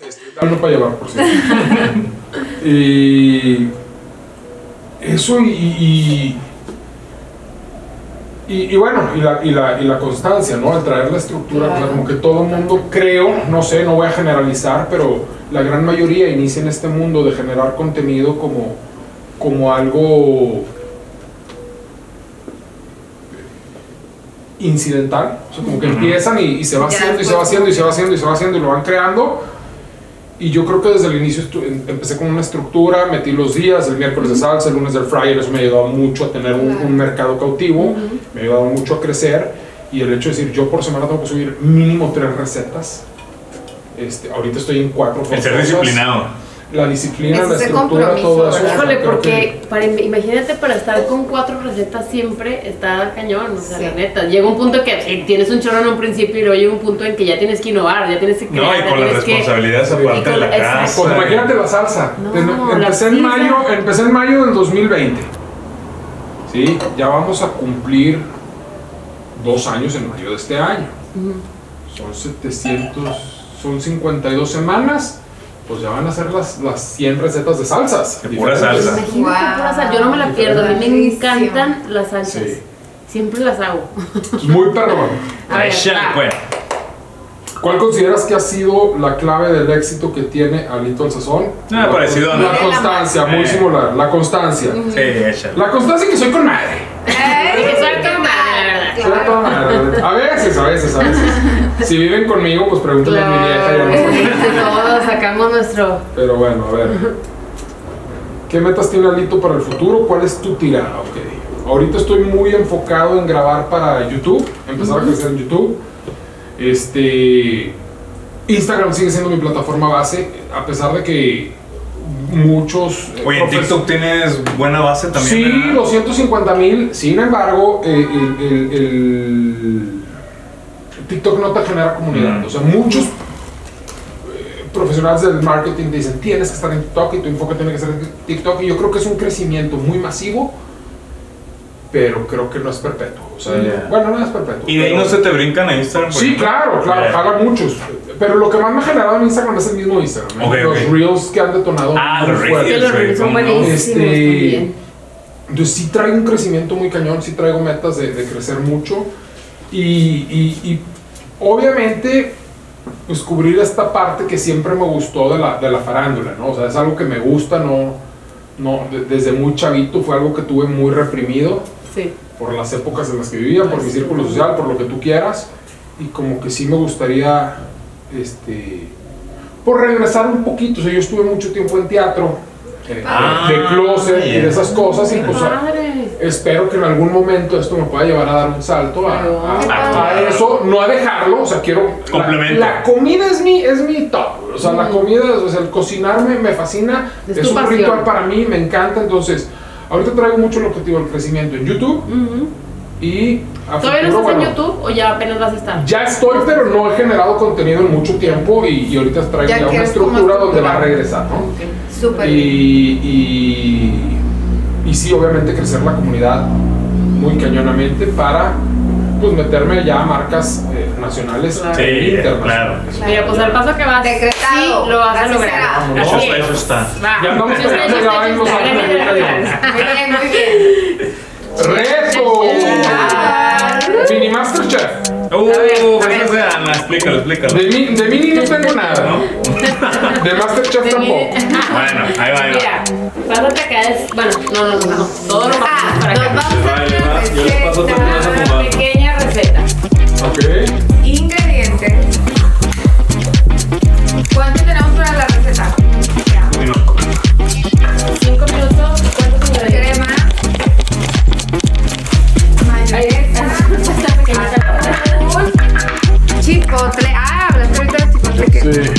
D: este, dame para llevar, por cierto. y eso y, y, y, y bueno, y la, y, la, y la constancia, ¿no? Al traer la estructura,
B: Claro.
D: como que todo el mundo, creo, no sé, no voy a generalizar, pero la gran mayoría inicia en este mundo de generar contenido como, como algo incidental, o sea, como que empiezan y, y se va haciendo y se va haciendo y se va haciendo y se va haciendo y lo van creando. Y yo creo que desde el inicio em- empecé con una estructura, metí los días, el miércoles de salsa, el lunes del fryer, eso me ha ayudado mucho a tener un, mercado cautivo, me ha ayudado mucho a crecer. Y el hecho de decir, yo por semana tengo que subir mínimo tres recetas. Este, ahorita estoy en cuatro
C: El ser disciplinado.
D: La disciplina,
A: Ese
D: la estructura, todo eso.
B: Híjole, porque para, imagínate para estar con cuatro recetas siempre está cañón, o sea,
A: Sí.
B: la neta. Llega un punto que sí, tienes un chorro en un principio y luego llega un punto en que ya tienes que innovar, ya tienes que crear.
C: No, y con las responsabilidades aparte de la
B: la- exacto.
C: casa.
D: Pues imagínate la salsa.
B: No, la
D: empecé, en
B: pizza.
D: mayo, empecé en mayo del 2020. Sí, ya vamos a cumplir dos años en mayo de este año. Son 700, son 52 semanas. Pues ya van a ser las, las 100 recetas de salsas.
C: De pura salsa.
B: Imagínate, pura sal- Yo no me la pierdo, a mí me encantan las salsas.
D: Sí.
B: Siempre las hago.
D: Muy perrón.
C: Pues.
D: ¿Cuál consideras que ha sido la clave del éxito que tiene Alito al Sazón?
C: Ah,
D: La-
C: parecido a
D: La constancia, muy
C: Eh.
D: similar. La constancia.
C: Sí, échale.
D: La constancia que soy con madre.
A: ¡Ey!
D: A veces, a veces, a veces. Si viven conmigo, pues pregúntale a mi vieja. ya no sé.
B: Todos sacamos nuestro.
D: Pero bueno, a ver. ¿Qué metas tiene Alito para el futuro? ¿Cuál es tu tirada? Ok. Ahorita estoy muy enfocado en grabar para YouTube, empezar a crecer en YouTube. Este. Instagram sigue siendo mi plataforma base, a pesar de que muchos. eh,
C: Oye, en TikTok tienes buena base también.
D: Sí,
C: ¿verdad?
D: los 150 mil. Sin embargo, eh, el, el- el TikTok no te genera comunidad.
C: Mm.
D: O sea, muchos eh, profesionales del marketing dicen tienes que estar en TikTok y tu enfoque tiene que ser en TikTok. Y yo creo que es un crecimiento muy masivo, pero creo que no es perpetuo. O sea, bueno, no es perpetuo.
C: Y de ahí no se te brincan a Instagram.
D: Sí,
C: ejemplo?
D: claro, claro,
C: Ya.
D: pagan muchos. Pero lo que más me ha generado en Instagram es el mismo Instagram. ¿eh? Los reels que han detonado.
C: Ah, los reels.
B: los son buenísimos
D: Este. Entonces sí traigo un crecimiento muy cañón, sí traigo metas de, de crecer mucho y, y- y obviamente pues cubrir esta parte que siempre me gustó de la, de la farándula, ¿no? O sea, es algo que me gusta, no, no, de- desde muy chavito fue algo que tuve muy reprimido
B: Sí.
D: por las épocas en las que vivía, por mi círculo social, por lo que tú quieras y como que sí me gustaría, este, por regresar un poquito, o sea, yo estuve mucho tiempo en teatro, eh,
C: Ah,
D: de closet y de esas cosas y pues a- espero que en algún momento esto me pueda llevar a dar un salto a, a- a eso, no a dejarlo, o sea, quiero... la-
C: Complemento.
D: La, comida es mi, es mi top, o sea, la comida, o sea, el cocinarme me fascina,
B: Es
D: es, un
B: pasión.
D: ritual para mí, me encanta, entonces, ahorita traigo mucho el objetivo del crecimiento en YouTube y a
B: ¿Todavía no estás en YouTube o ya apenas vas a estar?
D: Ya estoy, pero no he generado contenido en mucho tiempo y, y ahorita traigo
A: Ya
D: ya, una estructura donde va a regresar, ¿no?
B: Ok.
A: Súper
D: Y, y, y sí, obviamente crecer la comunidad muy cañonamente para pues meterme ya a marcas eh, nacionales
B: Claro.
C: Sí,
D: e internacionales.
C: claro.
B: Mira, pues al paso que vas,
A: Decretado.
B: sí lo vas a lograr.
A: será.
C: Eso está,
B: es.
C: eso está.
B: Va.
D: Ya
B: eso
D: ya
B: está,
D: en Los llegamos.
A: Muy bien, muy bien.
D: ¡Reto! Mini Masterchef.
C: Uh,
B: A ver, a ver.
C: eso sea, no, explícalo, explícalo.
D: De, mi- de mini no tengo nada, ¿no? De Masterchef tampoco.
C: Bueno, ahí va, ahí va.
B: Mira, pásate acá. Es, bueno, no, no, no, no. Todo lo
A: Ah,
B: para acá.
A: vamos a
C: yo les paso como-
B: Una pequeña receta.
D: Ok.
A: Ingredientes. ¿Cuánto tenemos para la receta?
B: Cinco minutos. ¿Cuántos ingredientes?
A: Crema. Mayonesa. Azul. Chipotle. Ah, hablaste ahorita de chipotle. ¿qué?
D: Sí.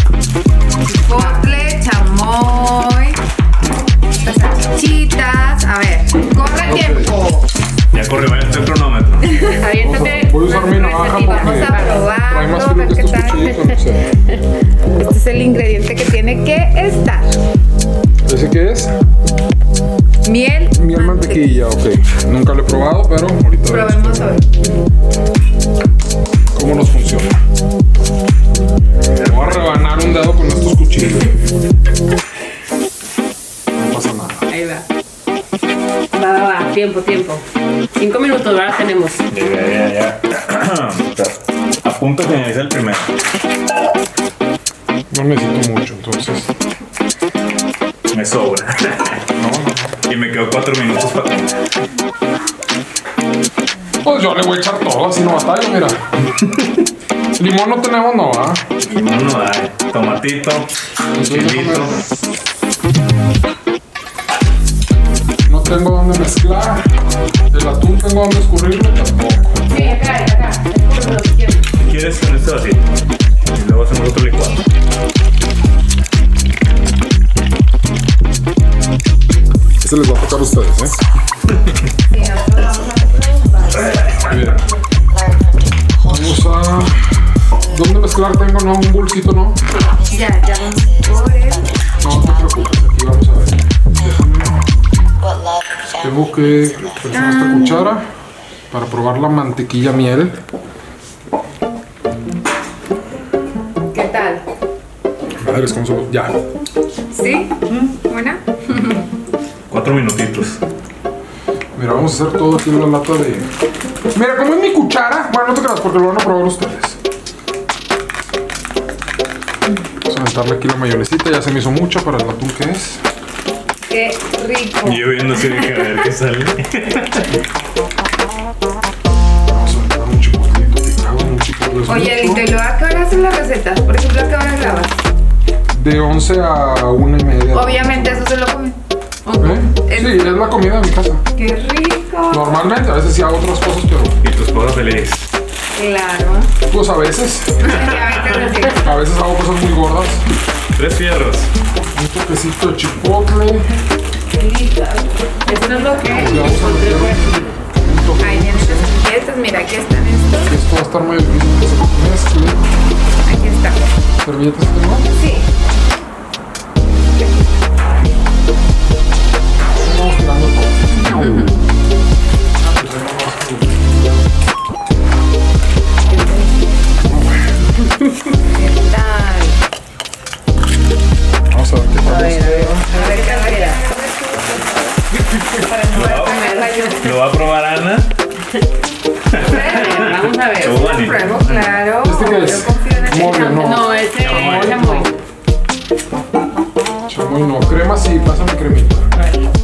D: Porque
A: Vamos a probarlo,
D: trae más
A: ver
D: que
A: qué
D: estos
A: tal. Este es el ingrediente que tiene que estar.
D: ¿Ese qué es?
A: Miel.
D: Miel mantequilla, ok. Nunca lo he probado, pero ahorita
A: Probemos hoy.
D: cómo nos funciona. Voy a rebanar un dedo con estos cuchillos. No pasa nada.
B: Ahí va. Va, va, va. Tiempo, tiempo. Cinco minutos, ahora tenemos.
C: Ya, ya, ya. A punto de finalizar el primero.
D: No necesito mucho, entonces.
C: Me sobra. Y me quedo cuatro minutos para comer.
D: Pues yo le voy a echar todo, así no batalla, mira. Limón no tenemos, no, ¿ah?
C: No, no hay. Tomatito, chilito.
D: Tengo dónde mezclar. El atún tengo dónde escurrirlo tampoco.
B: Sí, acá, acá.
C: Si quieres con este vasito. Y luego hacemos otro licuado.
D: Este les va a tocar a ustedes, ¿eh?
A: Sí, nosotros vamos a
D: Mira. Vamos a. ¿Dónde mezclar tengo? No, un bolsito, ¿no?
A: Ya, ya.
D: No, no te preocupes, aquí vamos a. Tengo que presionar esta cuchara. para probar la mantequilla miel.
A: ¿Qué tal?
D: Madres, con su... Ya.
A: ¿Sí? ¿Buena?
C: Cuatro minutitos.
D: Mira, vamos a hacer todo aquí en la lata de... Mira, como es mi cuchara... Bueno, no te creas porque lo van a probar ustedes. Vamos a aventarle aquí la mayonesita. Ya se me hizo mucha para el atún que es.
A: Qué rico.
C: Y yo viendo así de que a ver qué sale.
A: Oye. Lito, ¿y luego a qué hora hacen las recetas? Por ejemplo, ¿a qué hora grabas?
D: De 11 a 1 y media.
A: Obviamente eso se lo comen.
D: ¿Eh? Sí, es la comida de mi casa.
A: ¡Qué rico!
D: Normalmente, a veces sí hago otras cosas, pero
C: Y tu esposa feliz.
A: Claro.
D: pues a veces.
A: Así.
D: A veces hago cosas muy gordas.
C: Tres fierros.
D: Un toquecito de chipotle.
B: Eso es lo que
D: Le vamos a meter un.
A: Ahí vienen. Mira, aquí están estos.
D: Esto va a estar muy difícil que se mezcle.
A: Aquí está.
D: ¿Servilletas tengo?
A: Sí.
C: Va a probar Ana?
B: Vamos a ver.
C: Yo
A: Lo
C: Vani.
A: pruebo, claro.
D: ¿Este qué es?
A: Yo confío en el
D: Mole, no.
B: No, ese
C: Chamoy.
B: es chamoy.
D: Chamoy no. Crema sí, pásame cremita.
B: ¿Qué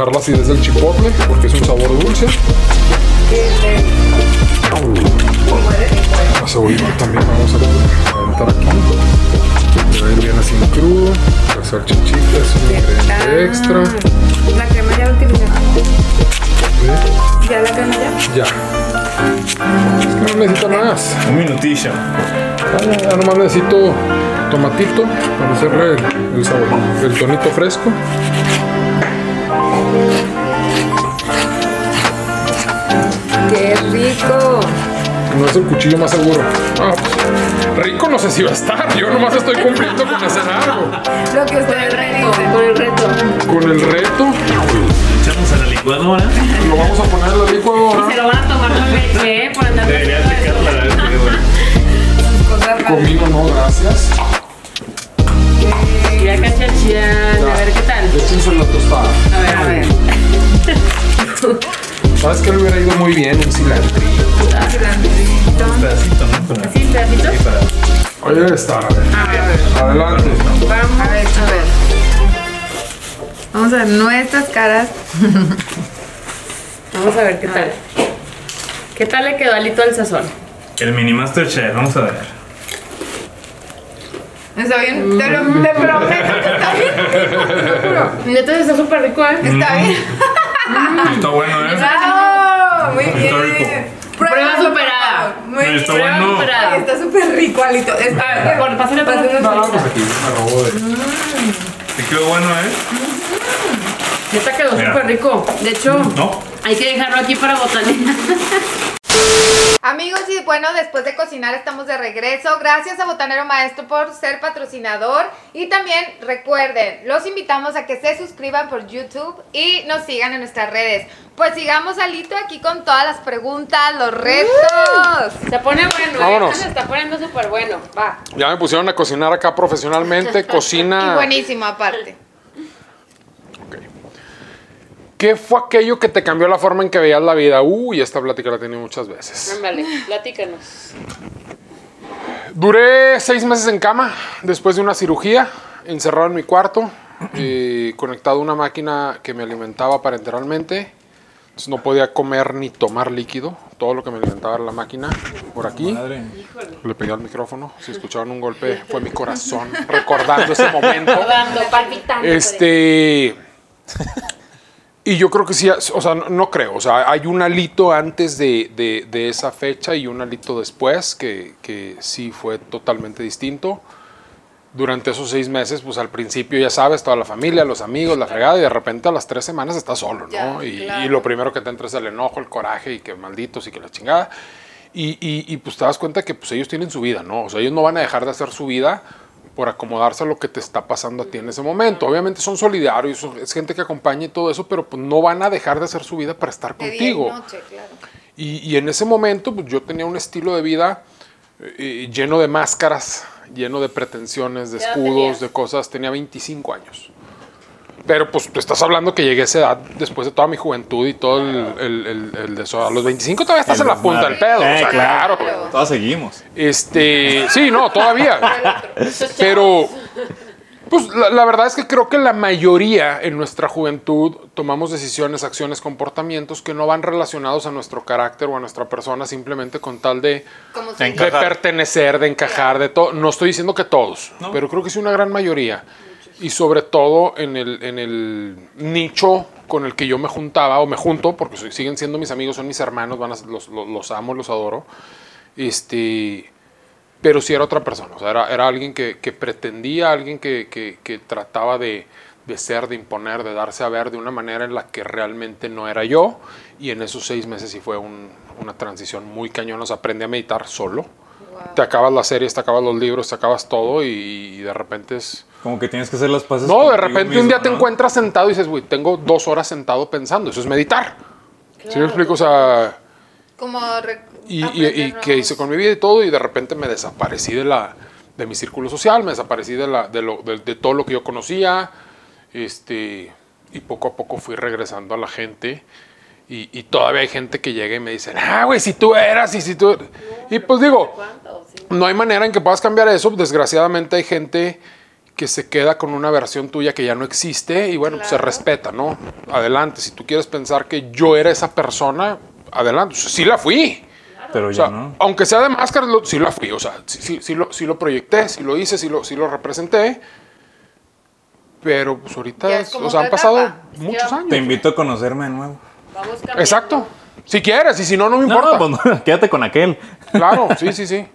D: bajar la acidez del chipotle, porque es un sabor dulce. La cebollita también vamos a aventar aquí. A ir bien así en crudo. La salchichita es un ingrediente extra.
A: La crema ya la utilicé.
D: ¿Ve?
A: ¿Ya la crema ya?
D: Ya. Es que no necesita más.
C: Un minutillo.
D: Ya, ya, ya nomás necesito tomatito para hacerle el, el sabor, el tonito fresco.
A: ¡Qué rico!
D: No es el cuchillo más seguro. Ah, pues, rico no sé si va a estar. Yo nomás estoy cumpliendo con hacer algo.
A: Lo que ustedes me dicen.
B: Con el reto.
D: Con el reto,
C: Echamos a la licuadora.
D: lo vamos a poner en la
B: Se
D: licuadora.
B: lo van a tomar con leche, ¿eh? Por andar
C: Deberías picarla. a.
A: Cosas raras.
D: Comino no, gracias.
B: Ya cachachán. A ver qué tal.
D: Échense la tostada.
B: A ver, a ver.
D: ¿Sabes qué le hubiera ido muy bien? Un cilantro.
A: Cilantrito.
C: Un pedacito, ¿no? Para,
B: ¿Sí, pedacito?
C: sí, para-
D: Oye, está. a ver. Adelante.
A: Vamos a ver, a ver. Vamos a ver nuestras caras.
B: Vamos a ver qué tal. ¿Qué tal le quedó alito al sazón?
C: El mini Masterchef, vamos a ver.
A: Está bien, te lo te prometo que está bien.
B: Neta, está súper rico, ¿eh?
A: Está bien.
C: Está bueno, ¿eh?
A: ¡Bravo! Muy
C: Está
A: bien.
C: rico.
B: Prueba superada.
A: Muy bien.
C: Está
B: Prueba
C: bueno.
B: superada.
A: Está súper rico, Alito. Está
B: Bueno, pásale otra
A: Pásale.
D: No, pues aquí me robo de.
C: Te quedó bueno, ¿eh?
B: Neta quedó
C: Mira.
B: súper rico. De hecho,
C: No.
B: hay que dejarlo aquí para botanía.
A: Amigos, y bueno, después de cocinar estamos de regreso. Gracias a Botanero Maestro por ser patrocinador. Y también recuerden, los invitamos a que se suscriban por YouTube y nos sigan en nuestras redes. Pues sigamos Alito aquí con todas las preguntas, los retos.
B: Se pone bueno, ¿eh?
D: Vámonos.
B: Se está poniendo súper bueno. Va.
D: Ya me pusieron a cocinar acá profesionalmente.
A: Y
D: Cocina.
A: buenísimo aparte.
D: ¿Qué fue aquello que te cambió la forma en que veías la vida? Uy, esta plática la he tenido muchas veces.
B: Ándale, platícanos.
D: Duré seis meses en cama después de una cirugía, encerrado en mi cuarto, y conectado a una máquina que me alimentaba parenteralmente. Entonces no podía comer ni tomar líquido. Todo lo que me alimentaba era la máquina. Por aquí.
C: Madre.
D: Le pegué al micrófono. Si escuchaban un golpe, fue mi corazón recordando ese momento. Este. Y yo creo que sí, o sea, no, no creo. O sea, hay un alito antes de, de- de esa fecha y un alito después que, que sí fue totalmente distinto. durante esos seis meses, pues al principio ya sabes, toda la familia, los amigos, la fregada, y de repente a las tres semanas estás solo, ¿no?
A: Ya,
D: y,
A: claro.
D: y lo primero que te entra es el enojo, el coraje, y que malditos y que la chingada. Y, y- y, pues te das cuenta que pues ellos tienen su vida, ¿no? O sea, ellos no van a dejar de hacer su vida por acomodarse a lo que te está pasando a ti en ese momento. Obviamente son solidarios, es gente que acompaña y todo eso, pero pues no van a dejar de hacer su vida para estar
A: De día y
D: contigo.
A: noche, claro.
D: Y, y en ese momento, pues yo tenía un estilo de vida eh, lleno de máscaras, lleno de pretensiones, de
B: ¿Qué edad
D: escudos,
B: tenías?
D: de cosas. Tenía 25 años. Pero pues tú estás hablando que llegué a esa edad después de toda mi juventud y todo el, el, el- el de eso. A los 25 todavía estás
C: El
D: en la punta del pedo. o
C: Eh,
D: sea,
C: claro.
D: claro.
C: Todos seguimos.
D: Este, sí, no, todavía. Pero, pues la, la verdad es que creo que la mayoría en nuestra juventud tomamos decisiones, acciones, comportamientos que no van relacionados a nuestro carácter o a nuestra persona simplemente con tal de, de pertenecer, de encajar, de todo. No estoy diciendo que todos,
C: No.
D: pero creo que sí una gran mayoría. Y sobre todo en el, en el nicho con el que yo me juntaba o me junto, porque siguen siendo mis amigos, son mis hermanos, van a- los, los- los amo, los adoro. Este, pero sí era otra persona, o sea, era, era alguien que, que pretendía, alguien que, que- que trataba de, de ser, de imponer, de darse a ver de una manera en la que realmente no era yo. Y en esos seis meses sí fue un- una transición muy cañona. O sea, aprendí a meditar solo. Te acabas la serie, te acabas los libros, te acabas todo y, y de repente es...
C: Como que tienes que hacer las paces.
D: No, de repente un
C: mismo,
D: día te
C: ¿no?
D: encuentras sentado y dices, güey, tengo dos horas sentado pensando. Eso es meditar. ¿Sí me explico? O sea...
A: Como re-
D: Y, y- qué hice con mi vida y todo, y de repente me desaparecí de, la, de mi círculo social, me desaparecí de, la, de, lo, de, de todo lo que yo conocía, este, y poco a poco fui regresando a la gente. Y, y todavía hay gente que llega y me dice, ah, güey, si tú eras, y si tú... eras". y pues digo,
B: ¿Cuánto? Sí.
D: no hay manera en que puedas cambiar eso. Desgraciadamente hay gente que se queda con una versión tuya que ya no existe y bueno, pues se
A: Claro.
D: respeta, ¿no? Adelante, si tú quieres pensar que yo era esa persona, adelante, sí la fui.
C: Pero
D: O
C: ya
D: sea,
C: no.
D: aunque sea de máscaras, lo- sí la fui. O sea, sí, sí, sí lo, sí lo proyecté, sí lo hice, sí lo, sí lo representé. Pero pues ahorita,
A: Ya es
D: o sea, han pasado
A: etapa.
D: muchos
B: ya-
D: años.
C: Te invito a conocerme de nuevo.
B: Vamos.
D: Exacto. Si quieres, y si no, no me
C: No,
D: importa.
C: pues no, quédate con aquel.
D: Claro, sí, sí, sí.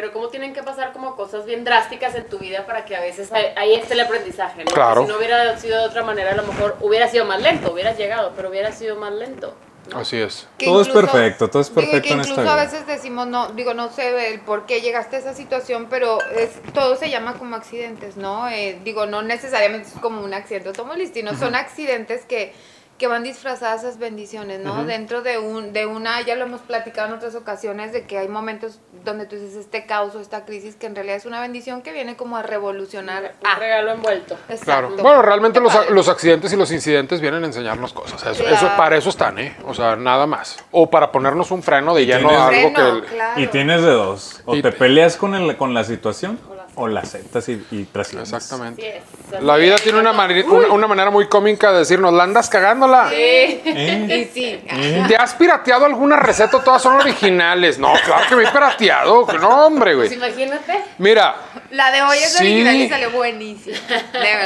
B: Pero cómo tienen que pasar como cosas bien drásticas en tu vida para que a veces ahí- esté el aprendizaje, ¿no?
D: Claro.
B: Si no hubiera sido de otra manera, a lo mejor hubiera sido más lento, hubieras llegado, pero hubiera sido más lento. ¿no?
D: Así es.
A: Que
C: Todo es perfecto, todo es
A: digo,
C: perfecto
A: que
C: en esta
A: incluso a
C: vida.
A: veces decimos, no, digo, no sé el por qué llegaste a esa situación, pero es, todo se llama como accidentes, ¿no? Eh, digo, no necesariamente es como un accidente automovilístico, son accidentes que, que van disfrazadas esas bendiciones, ¿no? Dentro de un de una, ya lo hemos platicado en otras ocasiones, de que hay momentos donde tú dices este caos o esta crisis que en realidad es una bendición que viene como a revolucionar.
B: Un regalo envuelto.
A: Exacto.
D: Claro. Bueno, realmente los, los accidentes y los incidentes vienen a enseñarnos cosas. Eso,
A: Claro.
D: eso- para eso están, ¿eh? O sea, nada más. O para ponernos un freno de lleno
C: tienes-
D: a algo
A: Freno,
D: que...
A: claro.
C: Y tienes de dos. O
D: Y-
C: te peleas con, el, con la situación o la aceptas y, y trasciendes.
D: Exactamente. La vida tiene una, una, una manera muy cómica de decirnos, la andas cagándola.
C: ¿Eh?
A: Y sí.
D: ¿Te has pirateado alguna receta? Todas son originales. No, claro que me he pirateado. No, hombre,
B: Pues
D: güey.
B: imagínate.
D: Mira,
A: La de hoy es
D: Sí.
A: original y salió buenísima.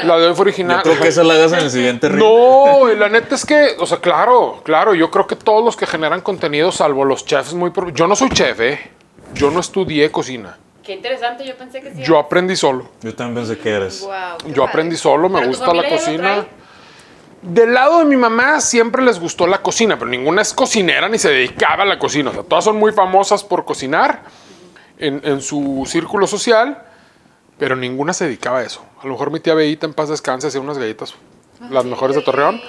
D: La de hoy fue original.
C: Yo creo que esa la hagas en el siguiente ring.
D: No, la neta es que, o sea, claro, claro, yo creo que todos los que generan contenido, salvo los chefs muy... pro- Yo no soy chef, ¿eh? Yo no estudié cocina.
B: Qué interesante, yo pensé que sí.
D: Yo aprendí solo.
C: Yo también pensé que eres.
A: Qué
D: Yo
A: padre.
D: aprendí solo, me gusta la cocina. Del lado de mi mamá siempre les gustó la cocina, pero ninguna es cocinera ni se dedicaba a la cocina. O sea, todas son muy famosas por cocinar en, en su círculo social, pero ninguna se dedicaba a eso. A lo mejor mi tía Beita en paz descanse hacía unas galletas, las mejores de Torreón.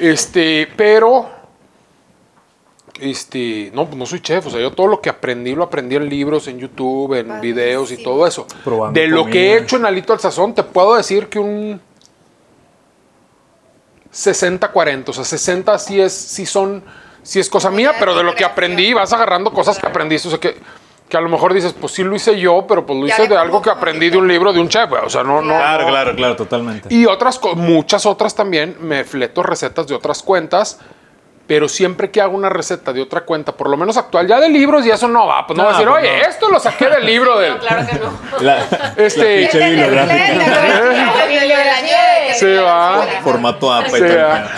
D: Este, pero este, no, pues no soy chef, o sea, yo todo lo que aprendí lo aprendí en libros, en YouTube, en videos y todo eso.
C: Probando
D: de lo que he hecho en Alito al Sazón, te puedo decir que un 60-40, o sea, 60 sí es, sí son, sí es cosa mía, pero de lo que aprendí vas agarrando cosas que aprendiste, o sea, que, que a lo mejor dices, pues sí lo hice yo, pero pues lo hice de algo que aprendí de un libro de un chef, o sea, no, no,
C: Claro,
D: no.
C: claro, claro, totalmente.
D: Y otras, muchas otras también, me fleto recetas de otras cuentas, pero siempre que hago una receta de otra cuenta, por lo menos actual, ya de libros y eso no va, pues no,
C: No,
D: va a decir,
C: pues
D: oye,
C: no.
D: esto lo saqué del libro del...
B: No, claro que no.
C: La,
D: Este-
C: la bibliográfica.
D: Sí, va.
C: Formato APA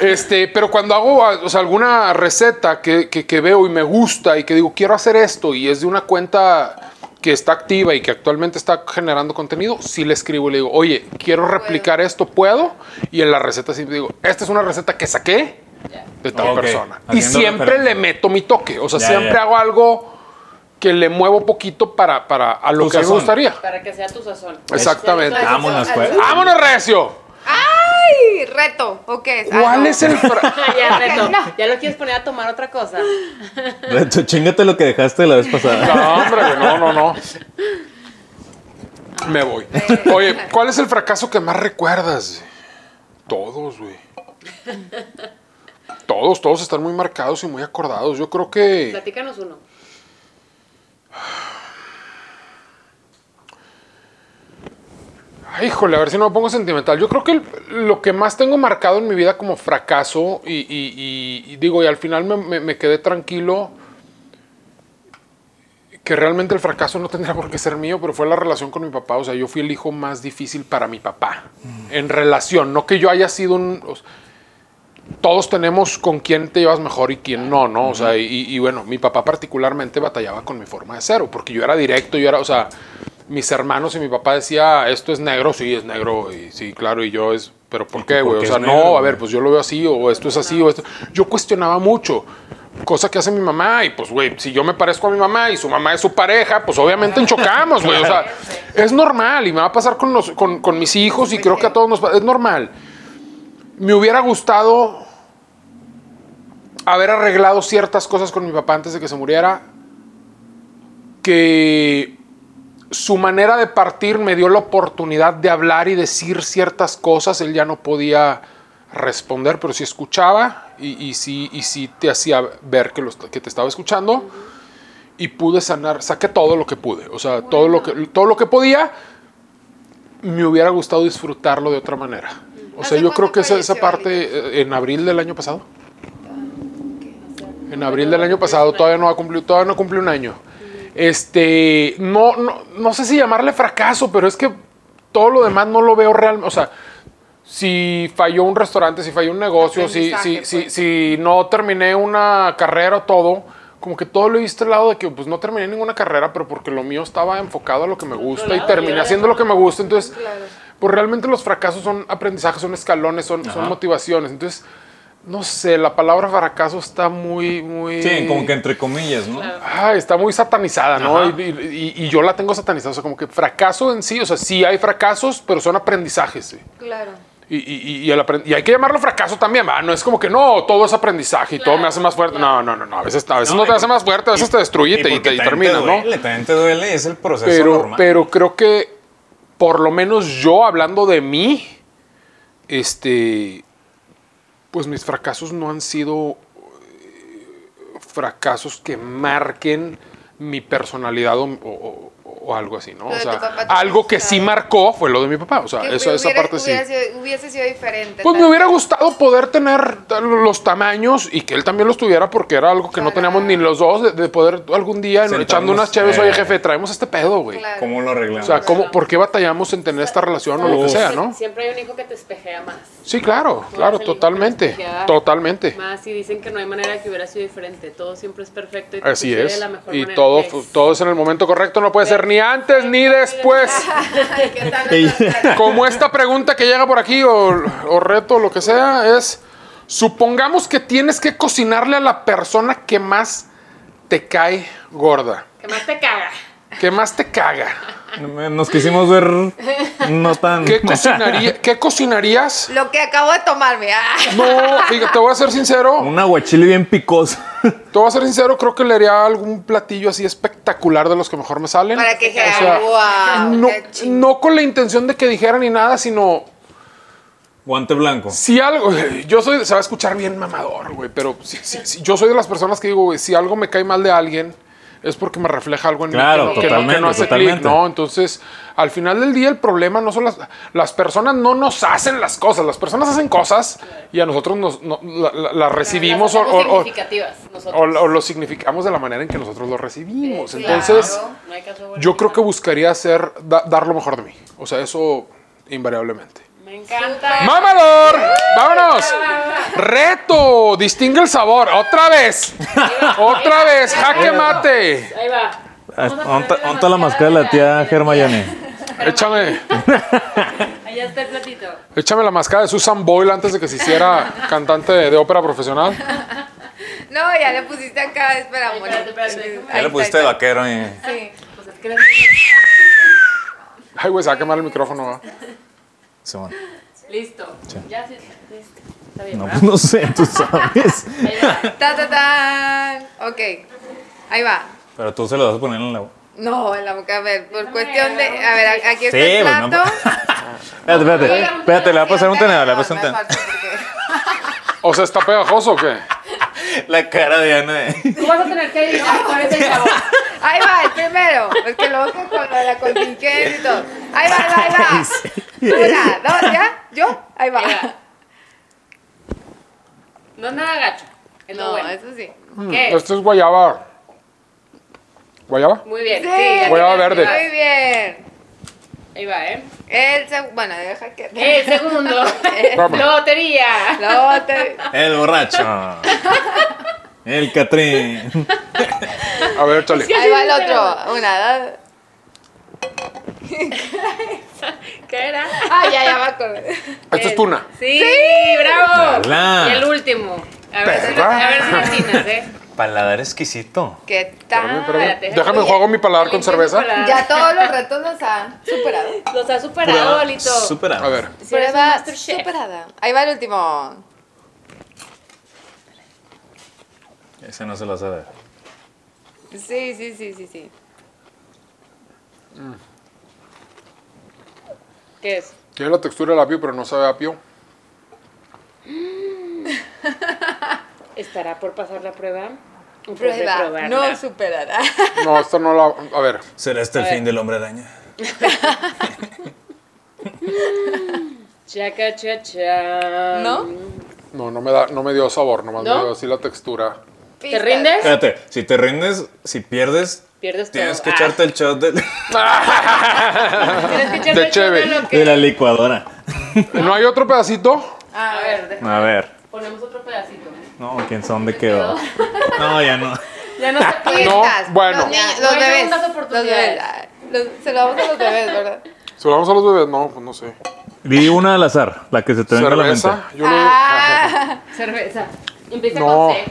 D: este, pero cuando hago o sea, alguna receta que, que- que veo y me gusta y que digo, quiero hacer esto y es de una cuenta que está activa y que actualmente está generando contenido, sí le escribo y le digo, oye, quiero replicar esto, ¿puedo? Y en la receta sí digo, esta es una receta que saqué de tal persona. Y siempre
C: referencia.
D: le meto mi toque, o sea,
C: Ya,
D: siempre
C: ya.
D: hago algo que le muevo poquito para, para a lo
C: Tu
D: que a mí me gustaría.
B: Para que sea tu sazón.
D: Exactamente.
C: Vámonos, pues.
D: ¡Vámonos, Recio!
A: ¡Ay! ¿Reto? ¿O qué es? Ah,
D: ¿Cuál
A: no.
D: es el fra-
B: ya, reto.
A: No.
B: Ya lo quieres poner a tomar otra cosa.
C: Reto, chingate lo que dejaste la vez pasada.
D: No, hombre, no, no, no. Me voy. Oye, ¿cuál es el fracaso que más recuerdas? Todos, güey. Todos, todos están muy marcados y muy acordados. Yo creo que.
B: Platícanos uno.
D: Ay, híjole, a ver si no me pongo sentimental. Yo creo que lo que más tengo marcado en mi vida como fracaso, y, y- y- y digo, y al final me, me- me quedé tranquilo, que realmente el fracaso no tendría por qué ser mío, pero fue la relación con mi papá. O sea, yo fui el hijo más difícil para mi papá. En relación, no que yo haya sido un... o sea, todos tenemos con quién te llevas mejor y quién no, ¿no? O sea, y, y bueno, mi papá particularmente batallaba con mi forma de ser, porque yo era directo, yo era, o sea, mis hermanos y mi papá decía, esto es negro, sí, es negro, y sí, claro, y yo es, pero ¿por qué, güey? O sea, no, a ver, pues yo lo veo así, o esto es así, o esto. Yo cuestionaba mucho. Cosa que hace mi mamá, y pues, güey, si yo me parezco a mi mamá y su mamá es su pareja, pues obviamente chocamos, güey. O sea, es normal y me va a pasar con, los, con, con mis hijos y creo que a todos nos va- Es normal. Me hubiera gustado haber arreglado ciertas cosas con mi papá antes de que se muriera. Que su manera de partir me dio la oportunidad de hablar y decir ciertas cosas. Él ya no podía responder, pero sí escuchaba y, sí, te hacía ver que te estaba escuchando. Y pude sanar, saqué todo lo que pude. O sea, todo, lo que, todo lo que podía, me hubiera gustado disfrutarlo de otra manera. O sea,
A: ¿Hace
D: yo creo que esa, esa parte, eh, en abril del año pasado. En abril del año pasado, todavía no ha cumplido, todavía no cumple un año. Este, no, no, no sé si llamarle fracaso, pero es que todo lo demás no lo veo realmente. O sea, si falló un restaurante, si falló un negocio, si, si, si,
A: pues.
D: si no terminé una carrera o todo, como que todo lo he visto al lado de que pues no terminé ninguna carrera, pero porque lo mío estaba enfocado a lo que me gusta y terminé haciendo lo que me gusta. Entonces, pues realmente los fracasos son aprendizajes, son escalones, son, motivaciones. Entonces, no sé, la palabra fracaso está muy, muy...
C: Sí, como que entre comillas, ¿no?
D: Ah, está muy satanizada, ¿no? Y, y- y- y yo la tengo satanizada. O sea, como que fracaso en sí, o sea, sí hay fracasos, pero son aprendizajes. sí.
A: Claro.
D: Y, y- y el aprend- y hay que llamarlo fracaso también, ¿va? No es como que no, todo es aprendizaje y todo me hace más fuerte. No, no, no, no. A veces, a veces no,
C: No,
D: te hace más fuerte, a veces te destruye y, te, termina,
C: te
D: ¿no?
C: duele, También te duele, es el proceso
D: Pero,
C: normal.
D: pero creo que, por lo menos yo hablando de mí, este, pues mis fracasos no han sido eh, fracasos que marquen mi personalidad o, o- o algo así, ¿no?
A: Lo
D: O sea, algo que sí marcó fue lo de mi papá. O sea,
A: Que
D: eso, esa
A: hubiera-
D: parte sí.
A: sido- hubiese sido diferente.
D: Pues me hubiera gustado poder tener los tamaños y que él también los tuviera porque era algo que no teníamos ni los dos de, de poder algún día
C: Sentarnos,
D: echando unas chéves,
C: eh.
D: oye jefe, traemos este pedo, güey.
A: Claro.
C: ¿Cómo lo
D: O
C: arreglamos?
D: sea, ¿cómo, ¿por qué batallamos en tener esta relación o lo que sea, no?
B: Siempre hay un hijo que te espejea más.
D: Sí, claro, claro, totalmente, totalmente.
B: Más si dicen que no hay manera que hubiera sido diferente. Todo siempre es perfecto y
D: Así
B: de
D: es.
B: la mejor
D: Y todo, todo es en el momento correcto, no puede ser ni antes ni después.
A: Ay, ¿qué tal
C: Ey.
A: nuestra-
D: Como esta pregunta que llega por aquí, o, o reto, lo que sea, es, supongamos que tienes que cocinarle a la persona que más te cae gorda,
B: Que más te caga.
D: Que más te caga.
C: Nos quisimos ver no tan...
D: ¿Qué, cocinaría, ¿qué cocinarías?
A: Lo que acabo de tomarme. Ah.
D: No, fíjate, te voy a ser sincero.
C: Un aguachile bien picoso.
D: Te voy a ser sincero, creo que le haría algún platillo así espectacular de los que mejor me salen.
A: Para que
D: O sea,
A: wow.
D: no,
A: qué
D: no con la intención de que dijera ni nada, sino
C: Guante blanco.
D: si algo. Yo soy, se va a escuchar bien mamador, güey, pero si, si- si- yo soy de las personas que digo, güey, si algo me cae mal de alguien, es porque me refleja algo en
C: Claro,
D: mí que, no- que no- que
C: totalmente,
D: no hace clic. ¿no? Entonces, al final del día, el problema no son las. Las personas no nos hacen las cosas, las personas hacen cosas y a nosotros nos, no- la- la- las recibimos o-
B: Las
D: o- o-
B: significativas nosotros.
D: o, o lo significamos de la manera en que nosotros lo recibimos.
B: Sí,
D: Entonces,
A: claro.
B: No
D: yo creo que buscaría hacer, da- dar lo mejor de mí. O sea, eso invariablemente.
B: Me encanta.
D: ¡Mamador! ¡Vámonos! ¡Reto! Distingue el sabor. ¡Otra vez! ¡Otra vez! ¡Jaque mate!
B: Ahí va. Vamos a
C: ¿Dónde
B: ponerle
C: está- dónde está la máscara de la tía Hermione?
D: Échame,
B: Allá está el platito.
D: échame la máscara de Susan Boyle antes de que se hiciera cantante de, de ópera profesional.
A: No, ya le pusiste acá, espera, amor.
C: Ya le pusiste de vaquero y...
A: Sí.
B: Pues es que
D: Ay, güey, se va a quemar el micrófono. ¿Va?
C: Simón.
B: Listo. Ya sí. listo. Está bien,
C: No,
B: ¿verdad?
C: pues no sé, tú sabes.
A: Ta, ta, tan. Ok. Ahí va.
C: Pero tú se lo vas a poner en la...
A: No, en la boca, a ver, por cuestión de. A ver, aquí está
C: Sí,
A: el
C: pues, no,
A: plato.
C: Espérate, espérate. Espérate, le va a pasar un tenedor, le va a pasar un tenedor.
D: O sea, ¿está pegajoso o qué?
C: La cara de Ana.
B: Tú vas a tener que adivinar cuál es el sabor.
A: Ahí va, el primero. Es que luego que con la, la contingencia y todo. Ahí va, ahí va, ahí va. Una, dos, ¿ya? ¿Yo? Ahí va.
B: Ahí va. No es nada gacho. Es lo
A: No,
B: bueno.
A: eso sí.
B: ¿Qué?
D: Esto es guayaba. ¿Guayaba?
B: Muy bien.
A: Sí,
B: Sí, ya
D: Guayaba verde.
A: Muy bien.
B: Ahí va, ¿eh?
A: El seg- bueno, deja que.
B: El segundo. Lotería.
A: Te-
C: El borracho. El Catrín.
D: A ver, chale.
A: Ahí va el otro. Una, dos.
B: ¿Qué era?
A: Ah, ya, ya va con.
D: Esto es tuna.
B: Sí, bravo.
C: Dala.
B: Y el último. A ver, si- a ver si me atinas, ¿eh?
C: Paladar exquisito.
A: ¿Qué
D: Espérame,
A: tal?
D: espérame.
B: Espérate,
D: Déjame juego mi paladar con cerveza.
A: Ya todos los retos los ha superado.
B: Los ha superado, Alito.
C: Superado.
D: A ver.
B: Si
A: Prueba superada. Ahí va el último.
C: Ese no se lo sabe.
A: Sí, sí, sí, sí, sí.
B: ¿Qué es?
D: Tiene la textura del apio, pero no sabe apio.
B: ¿Estará por pasar la prueba? ¿O por
A: Prueba. No superará.
D: No, esta no la. A ver.
C: ¿Será este el fin del hombre araña?
B: Chaca, cha, cha.
A: ¿No?
D: No, no me, da, no me dio sabor, nomás
B: ¿No?
D: me dio así la textura.
B: ¿Te rindes?
C: Espérate, si te rindes, si pierdes,
B: Pierdes todo.
C: tienes que
B: Ah,
C: echarte el shot de,
B: Tienes que echarte
D: De
B: el
D: cheve.
B: cheve, lo que-
C: de la licuadora.
D: ¿No hay otro pedacito?
B: A ver, déjame-
C: A ver.
B: ponemos otro pedacito.
C: No, quién sabe dónde quedó. No, ya no.
B: Ya no se puede.
D: No, bueno.
A: Los, niños- los bebés. Los
B: oportunidades.
A: bebés. los- se lo damos a los bebés, ¿verdad?
D: ¿Se lo damos a los bebés? No, pues no sé.
C: Di una al azar, la que se te venga a la mente.
D: Cerveza. Yo lo-
A: Ah,
B: Cerveza. Empieza
D: No.
B: con C.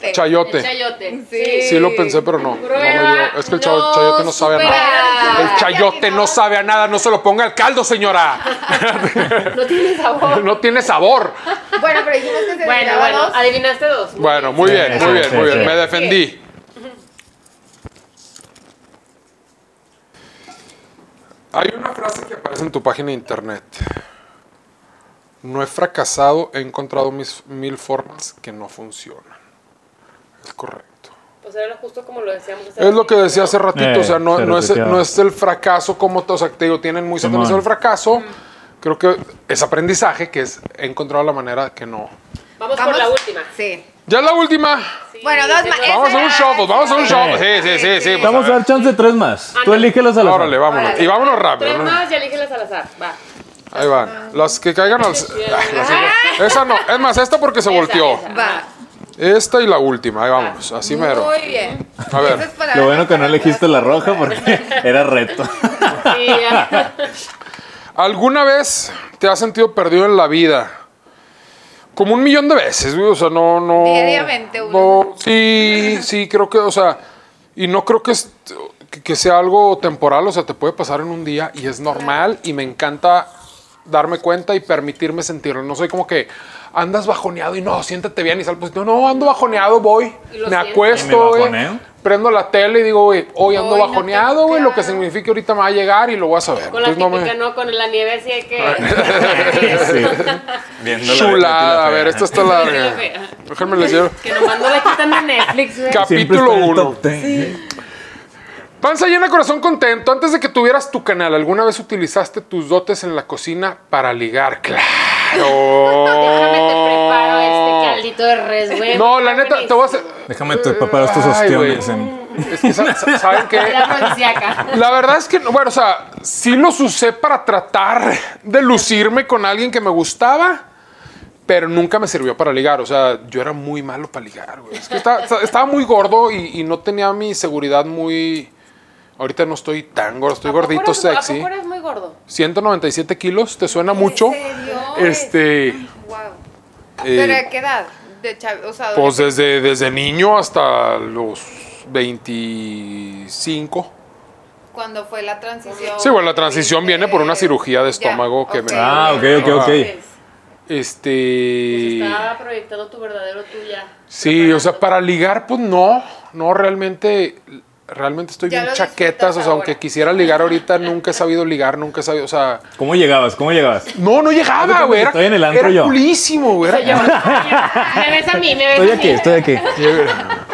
A: chayote.
B: El
D: Chayote.
B: chayote.
A: Sí.
D: Sí lo pensé, pero no. no me
B: Prueba
D: dio. Es que el
B: no
D: chayote no sabe a nada. El chayote no sabe a nada, no se lo ponga al caldo, señora.
B: No tiene sabor.
D: No tiene sabor.
A: Bueno, pero dijimos que se
B: Bueno, bueno,
A: dos.
B: adivinaste dos. Muy
D: Bueno,
B: bien.
D: muy bien,
C: sí,
D: muy bien, muy bien. Me defendí. Hay una frase que aparece en tu página de internet. No he fracasado, he encontrado mis mil formas que no funcionan. Es correcto.
B: Pues era justo como lo decíamos. hace
D: Es lo que decía hace ratito,
C: Eh,
D: o sea, no,
C: se
D: no, es, no es el fracaso como todos, o sea, te digo, tienen muy satanizado el fracaso. Creo que es aprendizaje, que es he encontrado la manera que no.
B: Vamos,
A: Vamos.
B: por la última.
A: Sí.
D: Ya es la última.
B: Sí,
A: Bueno, dos más.
D: Vamos a hacer un
A: era-
D: pues, vamos a hacer un show.
C: Sí.
D: Sí, sí, sí. pues,
C: Vamos a dar chance de tres más.
B: Ah,
C: Tú
B: no.
C: elígelos al azar.
D: Órale, vámonos.
A: Órale.
D: Y vámonos rápido.
B: Tres
D: ¿no?
B: más y elígelas al azar. Va.
D: Ahí van. Las que caigan al.
B: Ah.
D: Esa no. Es más, esta porque se
B: Esa,
D: volteó.
B: esa.
A: Va.
D: Esta y la última. Ahí vamos. Así mero.
A: Muy bien.
D: A ver.
A: Es
C: Lo bueno que no elegiste la roja porque era reto.
B: Sí, ya.
D: ¿Alguna vez te has sentido perdido en la vida? Como un millón de veces, güey. O sea, no, no.
A: Diariamente uno.
D: no, sí, sí, creo que, o sea, y no creo que, es- que- que sea algo temporal. O sea, te puede pasar en un día y es normal. Y me encanta darme cuenta y permitirme sentirlo. No soy como que andas bajoneado y no, siéntate bien y sal positivo. No, ando bajoneado, voy. Me acuesto. Prendo la tele y digo, güey, hoy ando
A: Hoy no te
D: bajoneado, güey. Lo que significa ahorita me va a llegar y lo voy a saber.
B: Con la
D: Entonces, no me-
B: típica, ¿no? Con la nieve así hay que...
C: Sí. La
D: Chulada, a
C: la
D: ver, esta está
B: la.
D: Déjenme les llevo.
B: Que nomás no le quitan de Netflix, güey.
D: Capítulo
C: está en el
D: uno.
C: top ten.
D: Panza llena, corazón contento. Antes de que tuvieras tu canal, ¿alguna vez utilizaste tus dotes en la cocina para ligar? ¡Claro!
B: Déjame te preparo este caldito de res, güey.
D: No, la neta, te voy a hacer.
C: Déjame te preparo estos ostiones. en-
D: Es que, sa- sa- ¿saben qué?
B: La
D: verdad es que, bueno, o sea, sí los usé para tratar de lucirme con alguien que me gustaba. pero nunca me sirvió para ligar. O sea, yo era muy malo para ligar, güey. Es que estaba, estaba muy gordo y, y no tenía mi seguridad muy... Ahorita no estoy tan gordo, estoy
B: ¿A poco
D: gordito,
B: eres- ¿A
D: sexy.
B: poco eres muy gordo?
D: 197 kilos, ¿te suena mucho?
A: serio?
D: Este,
A: Wow.
D: eh,
A: ¿Pero a qué edad? De chav- o sea,
D: pues desde, desde niño hasta los 25.
A: cuando fue la transición.
D: Sí, bueno, la transición viene por una cirugía de
A: Ya,
D: estómago que me-
C: Ah, ok, ok, ok.
B: Pues,
D: Este...
B: Estaba proyectando tu verdadero tú ya.
D: Sí, o sea, para ligar, pues no, no, realmente, realmente estoy
A: Ya
D: bien chaquetas, o sea, aunque quisiera ligar ahorita, nunca he sabido ligar, nunca he sabido, o sea,
C: ¿Cómo llegabas? ¿Cómo llegabas?
D: no, no llegaba, güey,
C: estoy en el antro
D: era
C: yo.
D: culísimo, güey, era-
B: me ves a mí, me ves
C: Estoy
B: a
C: aquí,
B: mí.
C: estoy aquí.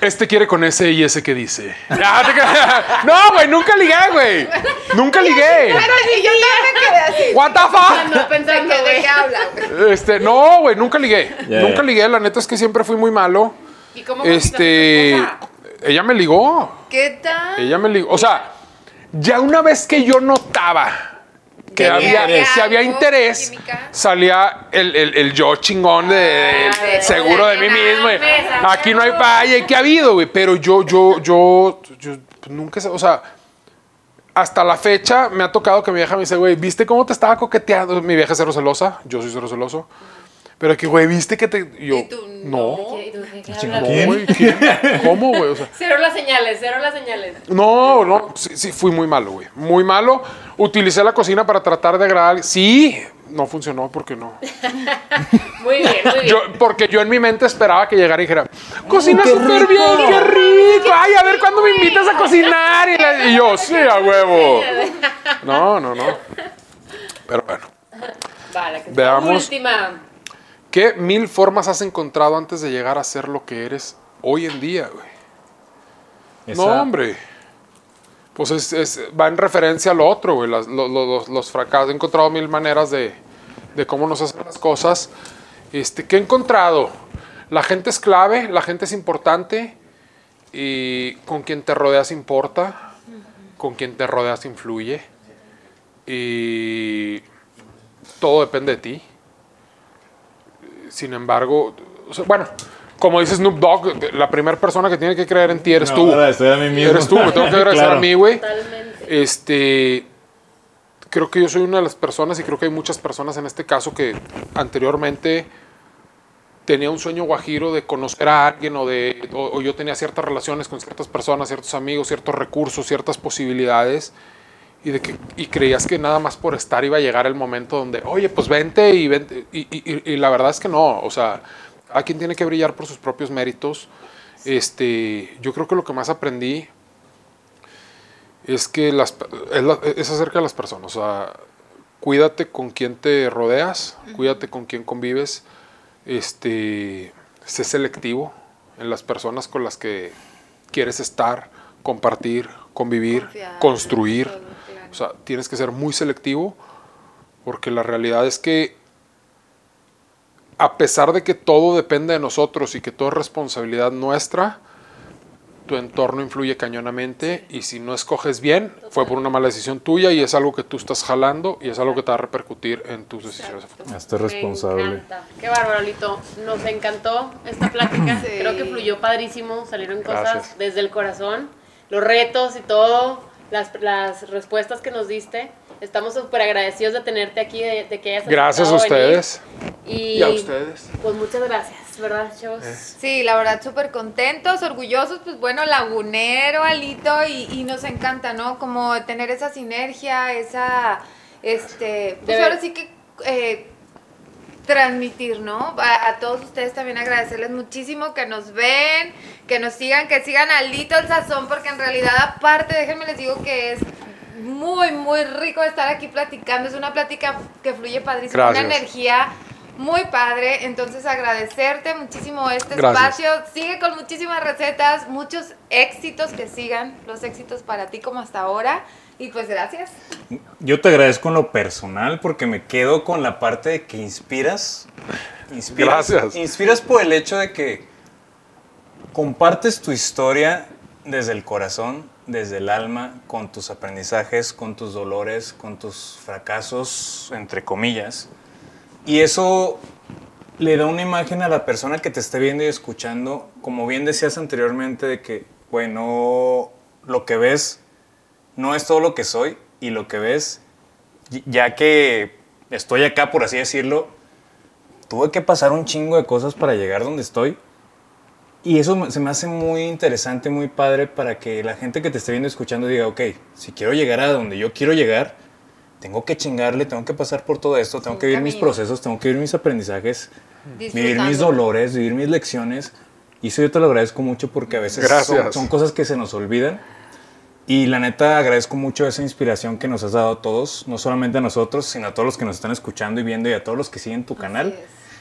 D: Este quiere con ese y ese que dice. No, güey, nunca ligué, güey, nunca ligué.
A: Pero sí, yo también me quedé así.
D: What the fuck?
B: No pensando,
A: ¿De qué, habla, güey?
D: Este, no, güey, nunca ligué, nunca ligué, la neta es que siempre fui muy malo.
B: ¿Y cómo
D: Este? Ella me ligó.
A: ¿Qué tal?
D: Ella me ligó. O sea, ya una vez que yo notaba que había,
A: había
D: había interés,
A: química.
D: salía el, el- el yo chingón de, de-
A: Ah,
D: seguro de mí mismo. Aquí no hay falla. ¿Y qué ha habido, güey? Pero yo, yo, yo, yo nunca sé. O sea, hasta la fecha me ha tocado que mi vieja me dice, güey, ¿viste cómo te estaba coqueteando? Mi vieja es cero celosa. Yo soy cero celoso. Pero que, güey, ¿viste que te. y Yo,
A: Y tú,
D: no. No,
C: ¿Quién?
D: güey. ¿Cómo, güey? O sea,
B: Cero las señales, cero las señales.
D: no, no, sí, sí, fui muy malo, güey. Muy malo. Utilicé la cocina para tratar de agradar. Sí, no funcionó porque no.
B: Muy bien, muy bien.
D: Yo, porque yo en mi mente esperaba que llegara y dijera, cocina súper
C: rico".
D: bien, qué rico. Ay, a ver cuándo me invitas a cocinar. Y, la- y yo, sí, a huevo. No, no, no. Pero bueno,
B: Vale, que
D: Veamos.
B: última.
D: ¿Qué mil formas has encontrado antes de llegar a ser lo que eres hoy en día, güey? No, hombre. Pues es, es- va en referencia a lo otro, güey. Las- lo- lo- los, los fracasos. He encontrado mil maneras de, de cómo nos hacen las cosas. Este, ¿Qué he encontrado? La gente es clave, la gente es importante. Y con quien te rodeas importa. Con quien te rodeas influye. Y todo depende de ti. Sin embargo, o sea, bueno, como dice Snoop Dogg, la primera persona que tiene que creer en ti eres
C: No,
D: tú.
C: agradecer a mí mismo.
D: Eres tú, me tengo que agradecer
C: Claro.
D: a mí, güey.
B: Totalmente.
D: Este, creo que yo soy una de las personas y creo que hay muchas personas en este caso que anteriormente tenía un sueño guajiro de conocer a alguien o de o, o yo tenía ciertas relaciones con ciertas personas, ciertos amigos, ciertos recursos, ciertas posibilidades y de que y creías que nada más por estar iba a llegar el momento donde, oye, pues vente y vente y, y- y- y la verdad es que no, o sea, a quien tiene que brillar por sus propios méritos. Este, yo creo que lo que más aprendí es que las, es, la- es acerca de las personas. O sea, cuídate con quién te rodeas, cuídate con quién convives. Este, sé selectivo en las personas con las que quieres estar, compartir, convivir,
A: Confiar,
D: construir.
A: todo.
D: O sea, tienes que ser muy selectivo porque la realidad es que a pesar de que todo depende de nosotros y que todo es responsabilidad nuestra, tu entorno influye cañonamente y si no escoges bien, fue por una mala decisión tuya y es algo que tú estás jalando y es algo que te va a repercutir en tus decisiones.
C: Hazte responsable.
B: Me encanta. Qué bárbaro, Lito. Nos encantó esta plática.
A: Sí.
B: Creo que fluyó padrísimo. Salieron cosas
D: Gracias.
B: desde el corazón. Los retos y todo. Las, las respuestas que nos diste. Estamos súper agradecidos de tenerte aquí, de, de que hayas
D: Gracias a ustedes.
B: Y,
D: Y a ustedes.
B: Pues muchas gracias, ¿verdad, chavos?
A: Sí, la verdad, súper contentos, orgullosos, pues bueno, lagunero, Alito, y, y nos encanta, ¿no? Como tener esa sinergia, esa, este, pues ahora sí que eh, transmitir, ¿no? A, a todos ustedes también agradecerles muchísimo que nos ven, que nos sigan, que sigan a Alito el Sazón, porque en realidad aparte, déjenme les digo que es muy, muy rico estar aquí platicando, es una plática que fluye padrísimo,
D: Gracias.
A: una energía muy padre, entonces agradecerte muchísimo este
D: Gracias.
A: espacio. Sigue con muchísimas recetas, muchos éxitos que sigan, los éxitos para ti como hasta ahora. Y pues gracias.
C: Yo te agradezco en lo personal porque me quedo con la parte de que inspiras. inspiras
D: Gracias.
C: Inspiras por el hecho de que compartes tu historia desde el corazón, desde el alma, con tus aprendizajes, con tus dolores, con tus fracasos, entre comillas. Y eso le da una imagen a la persona que te esté viendo y escuchando, como bien decías anteriormente, de que, bueno, lo que ves no es todo lo que soy y lo que ves, ya que estoy acá, por así decirlo, tuve que pasar un chingo de cosas para llegar donde estoy. Y eso me- se me hace muy interesante, muy padre para que la gente que te esté viendo escuchando diga, ok, si quiero llegar a donde yo quiero llegar, tengo que chingarle, tengo que pasar por todo esto, tengo que vivir mis procesos, tengo que vivir mis aprendizajes, vivir mis dolores, vivir mis lecciones. Y eso yo te lo agradezco mucho porque a veces son cosas que se nos olvidan. Y la neta agradezco mucho esa inspiración que nos has dado a todos, no solamente a nosotros, sino a todos los que nos están escuchando y viendo y a todos los que siguen tu canal.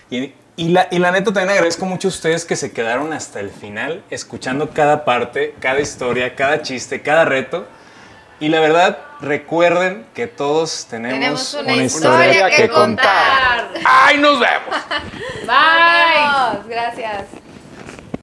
C: Y, y la, y la neta también agradezco mucho a ustedes que se quedaron hasta el final, escuchando cada parte, cada historia, cada chiste, cada reto. Y la verdad, recuerden que todos tenemos,
A: Tenemos una,
C: una
A: historia,
C: historia
A: que, contar.
D: ¡Ay, nos vemos!
B: Bye.
A: Nos vemos. Gracias.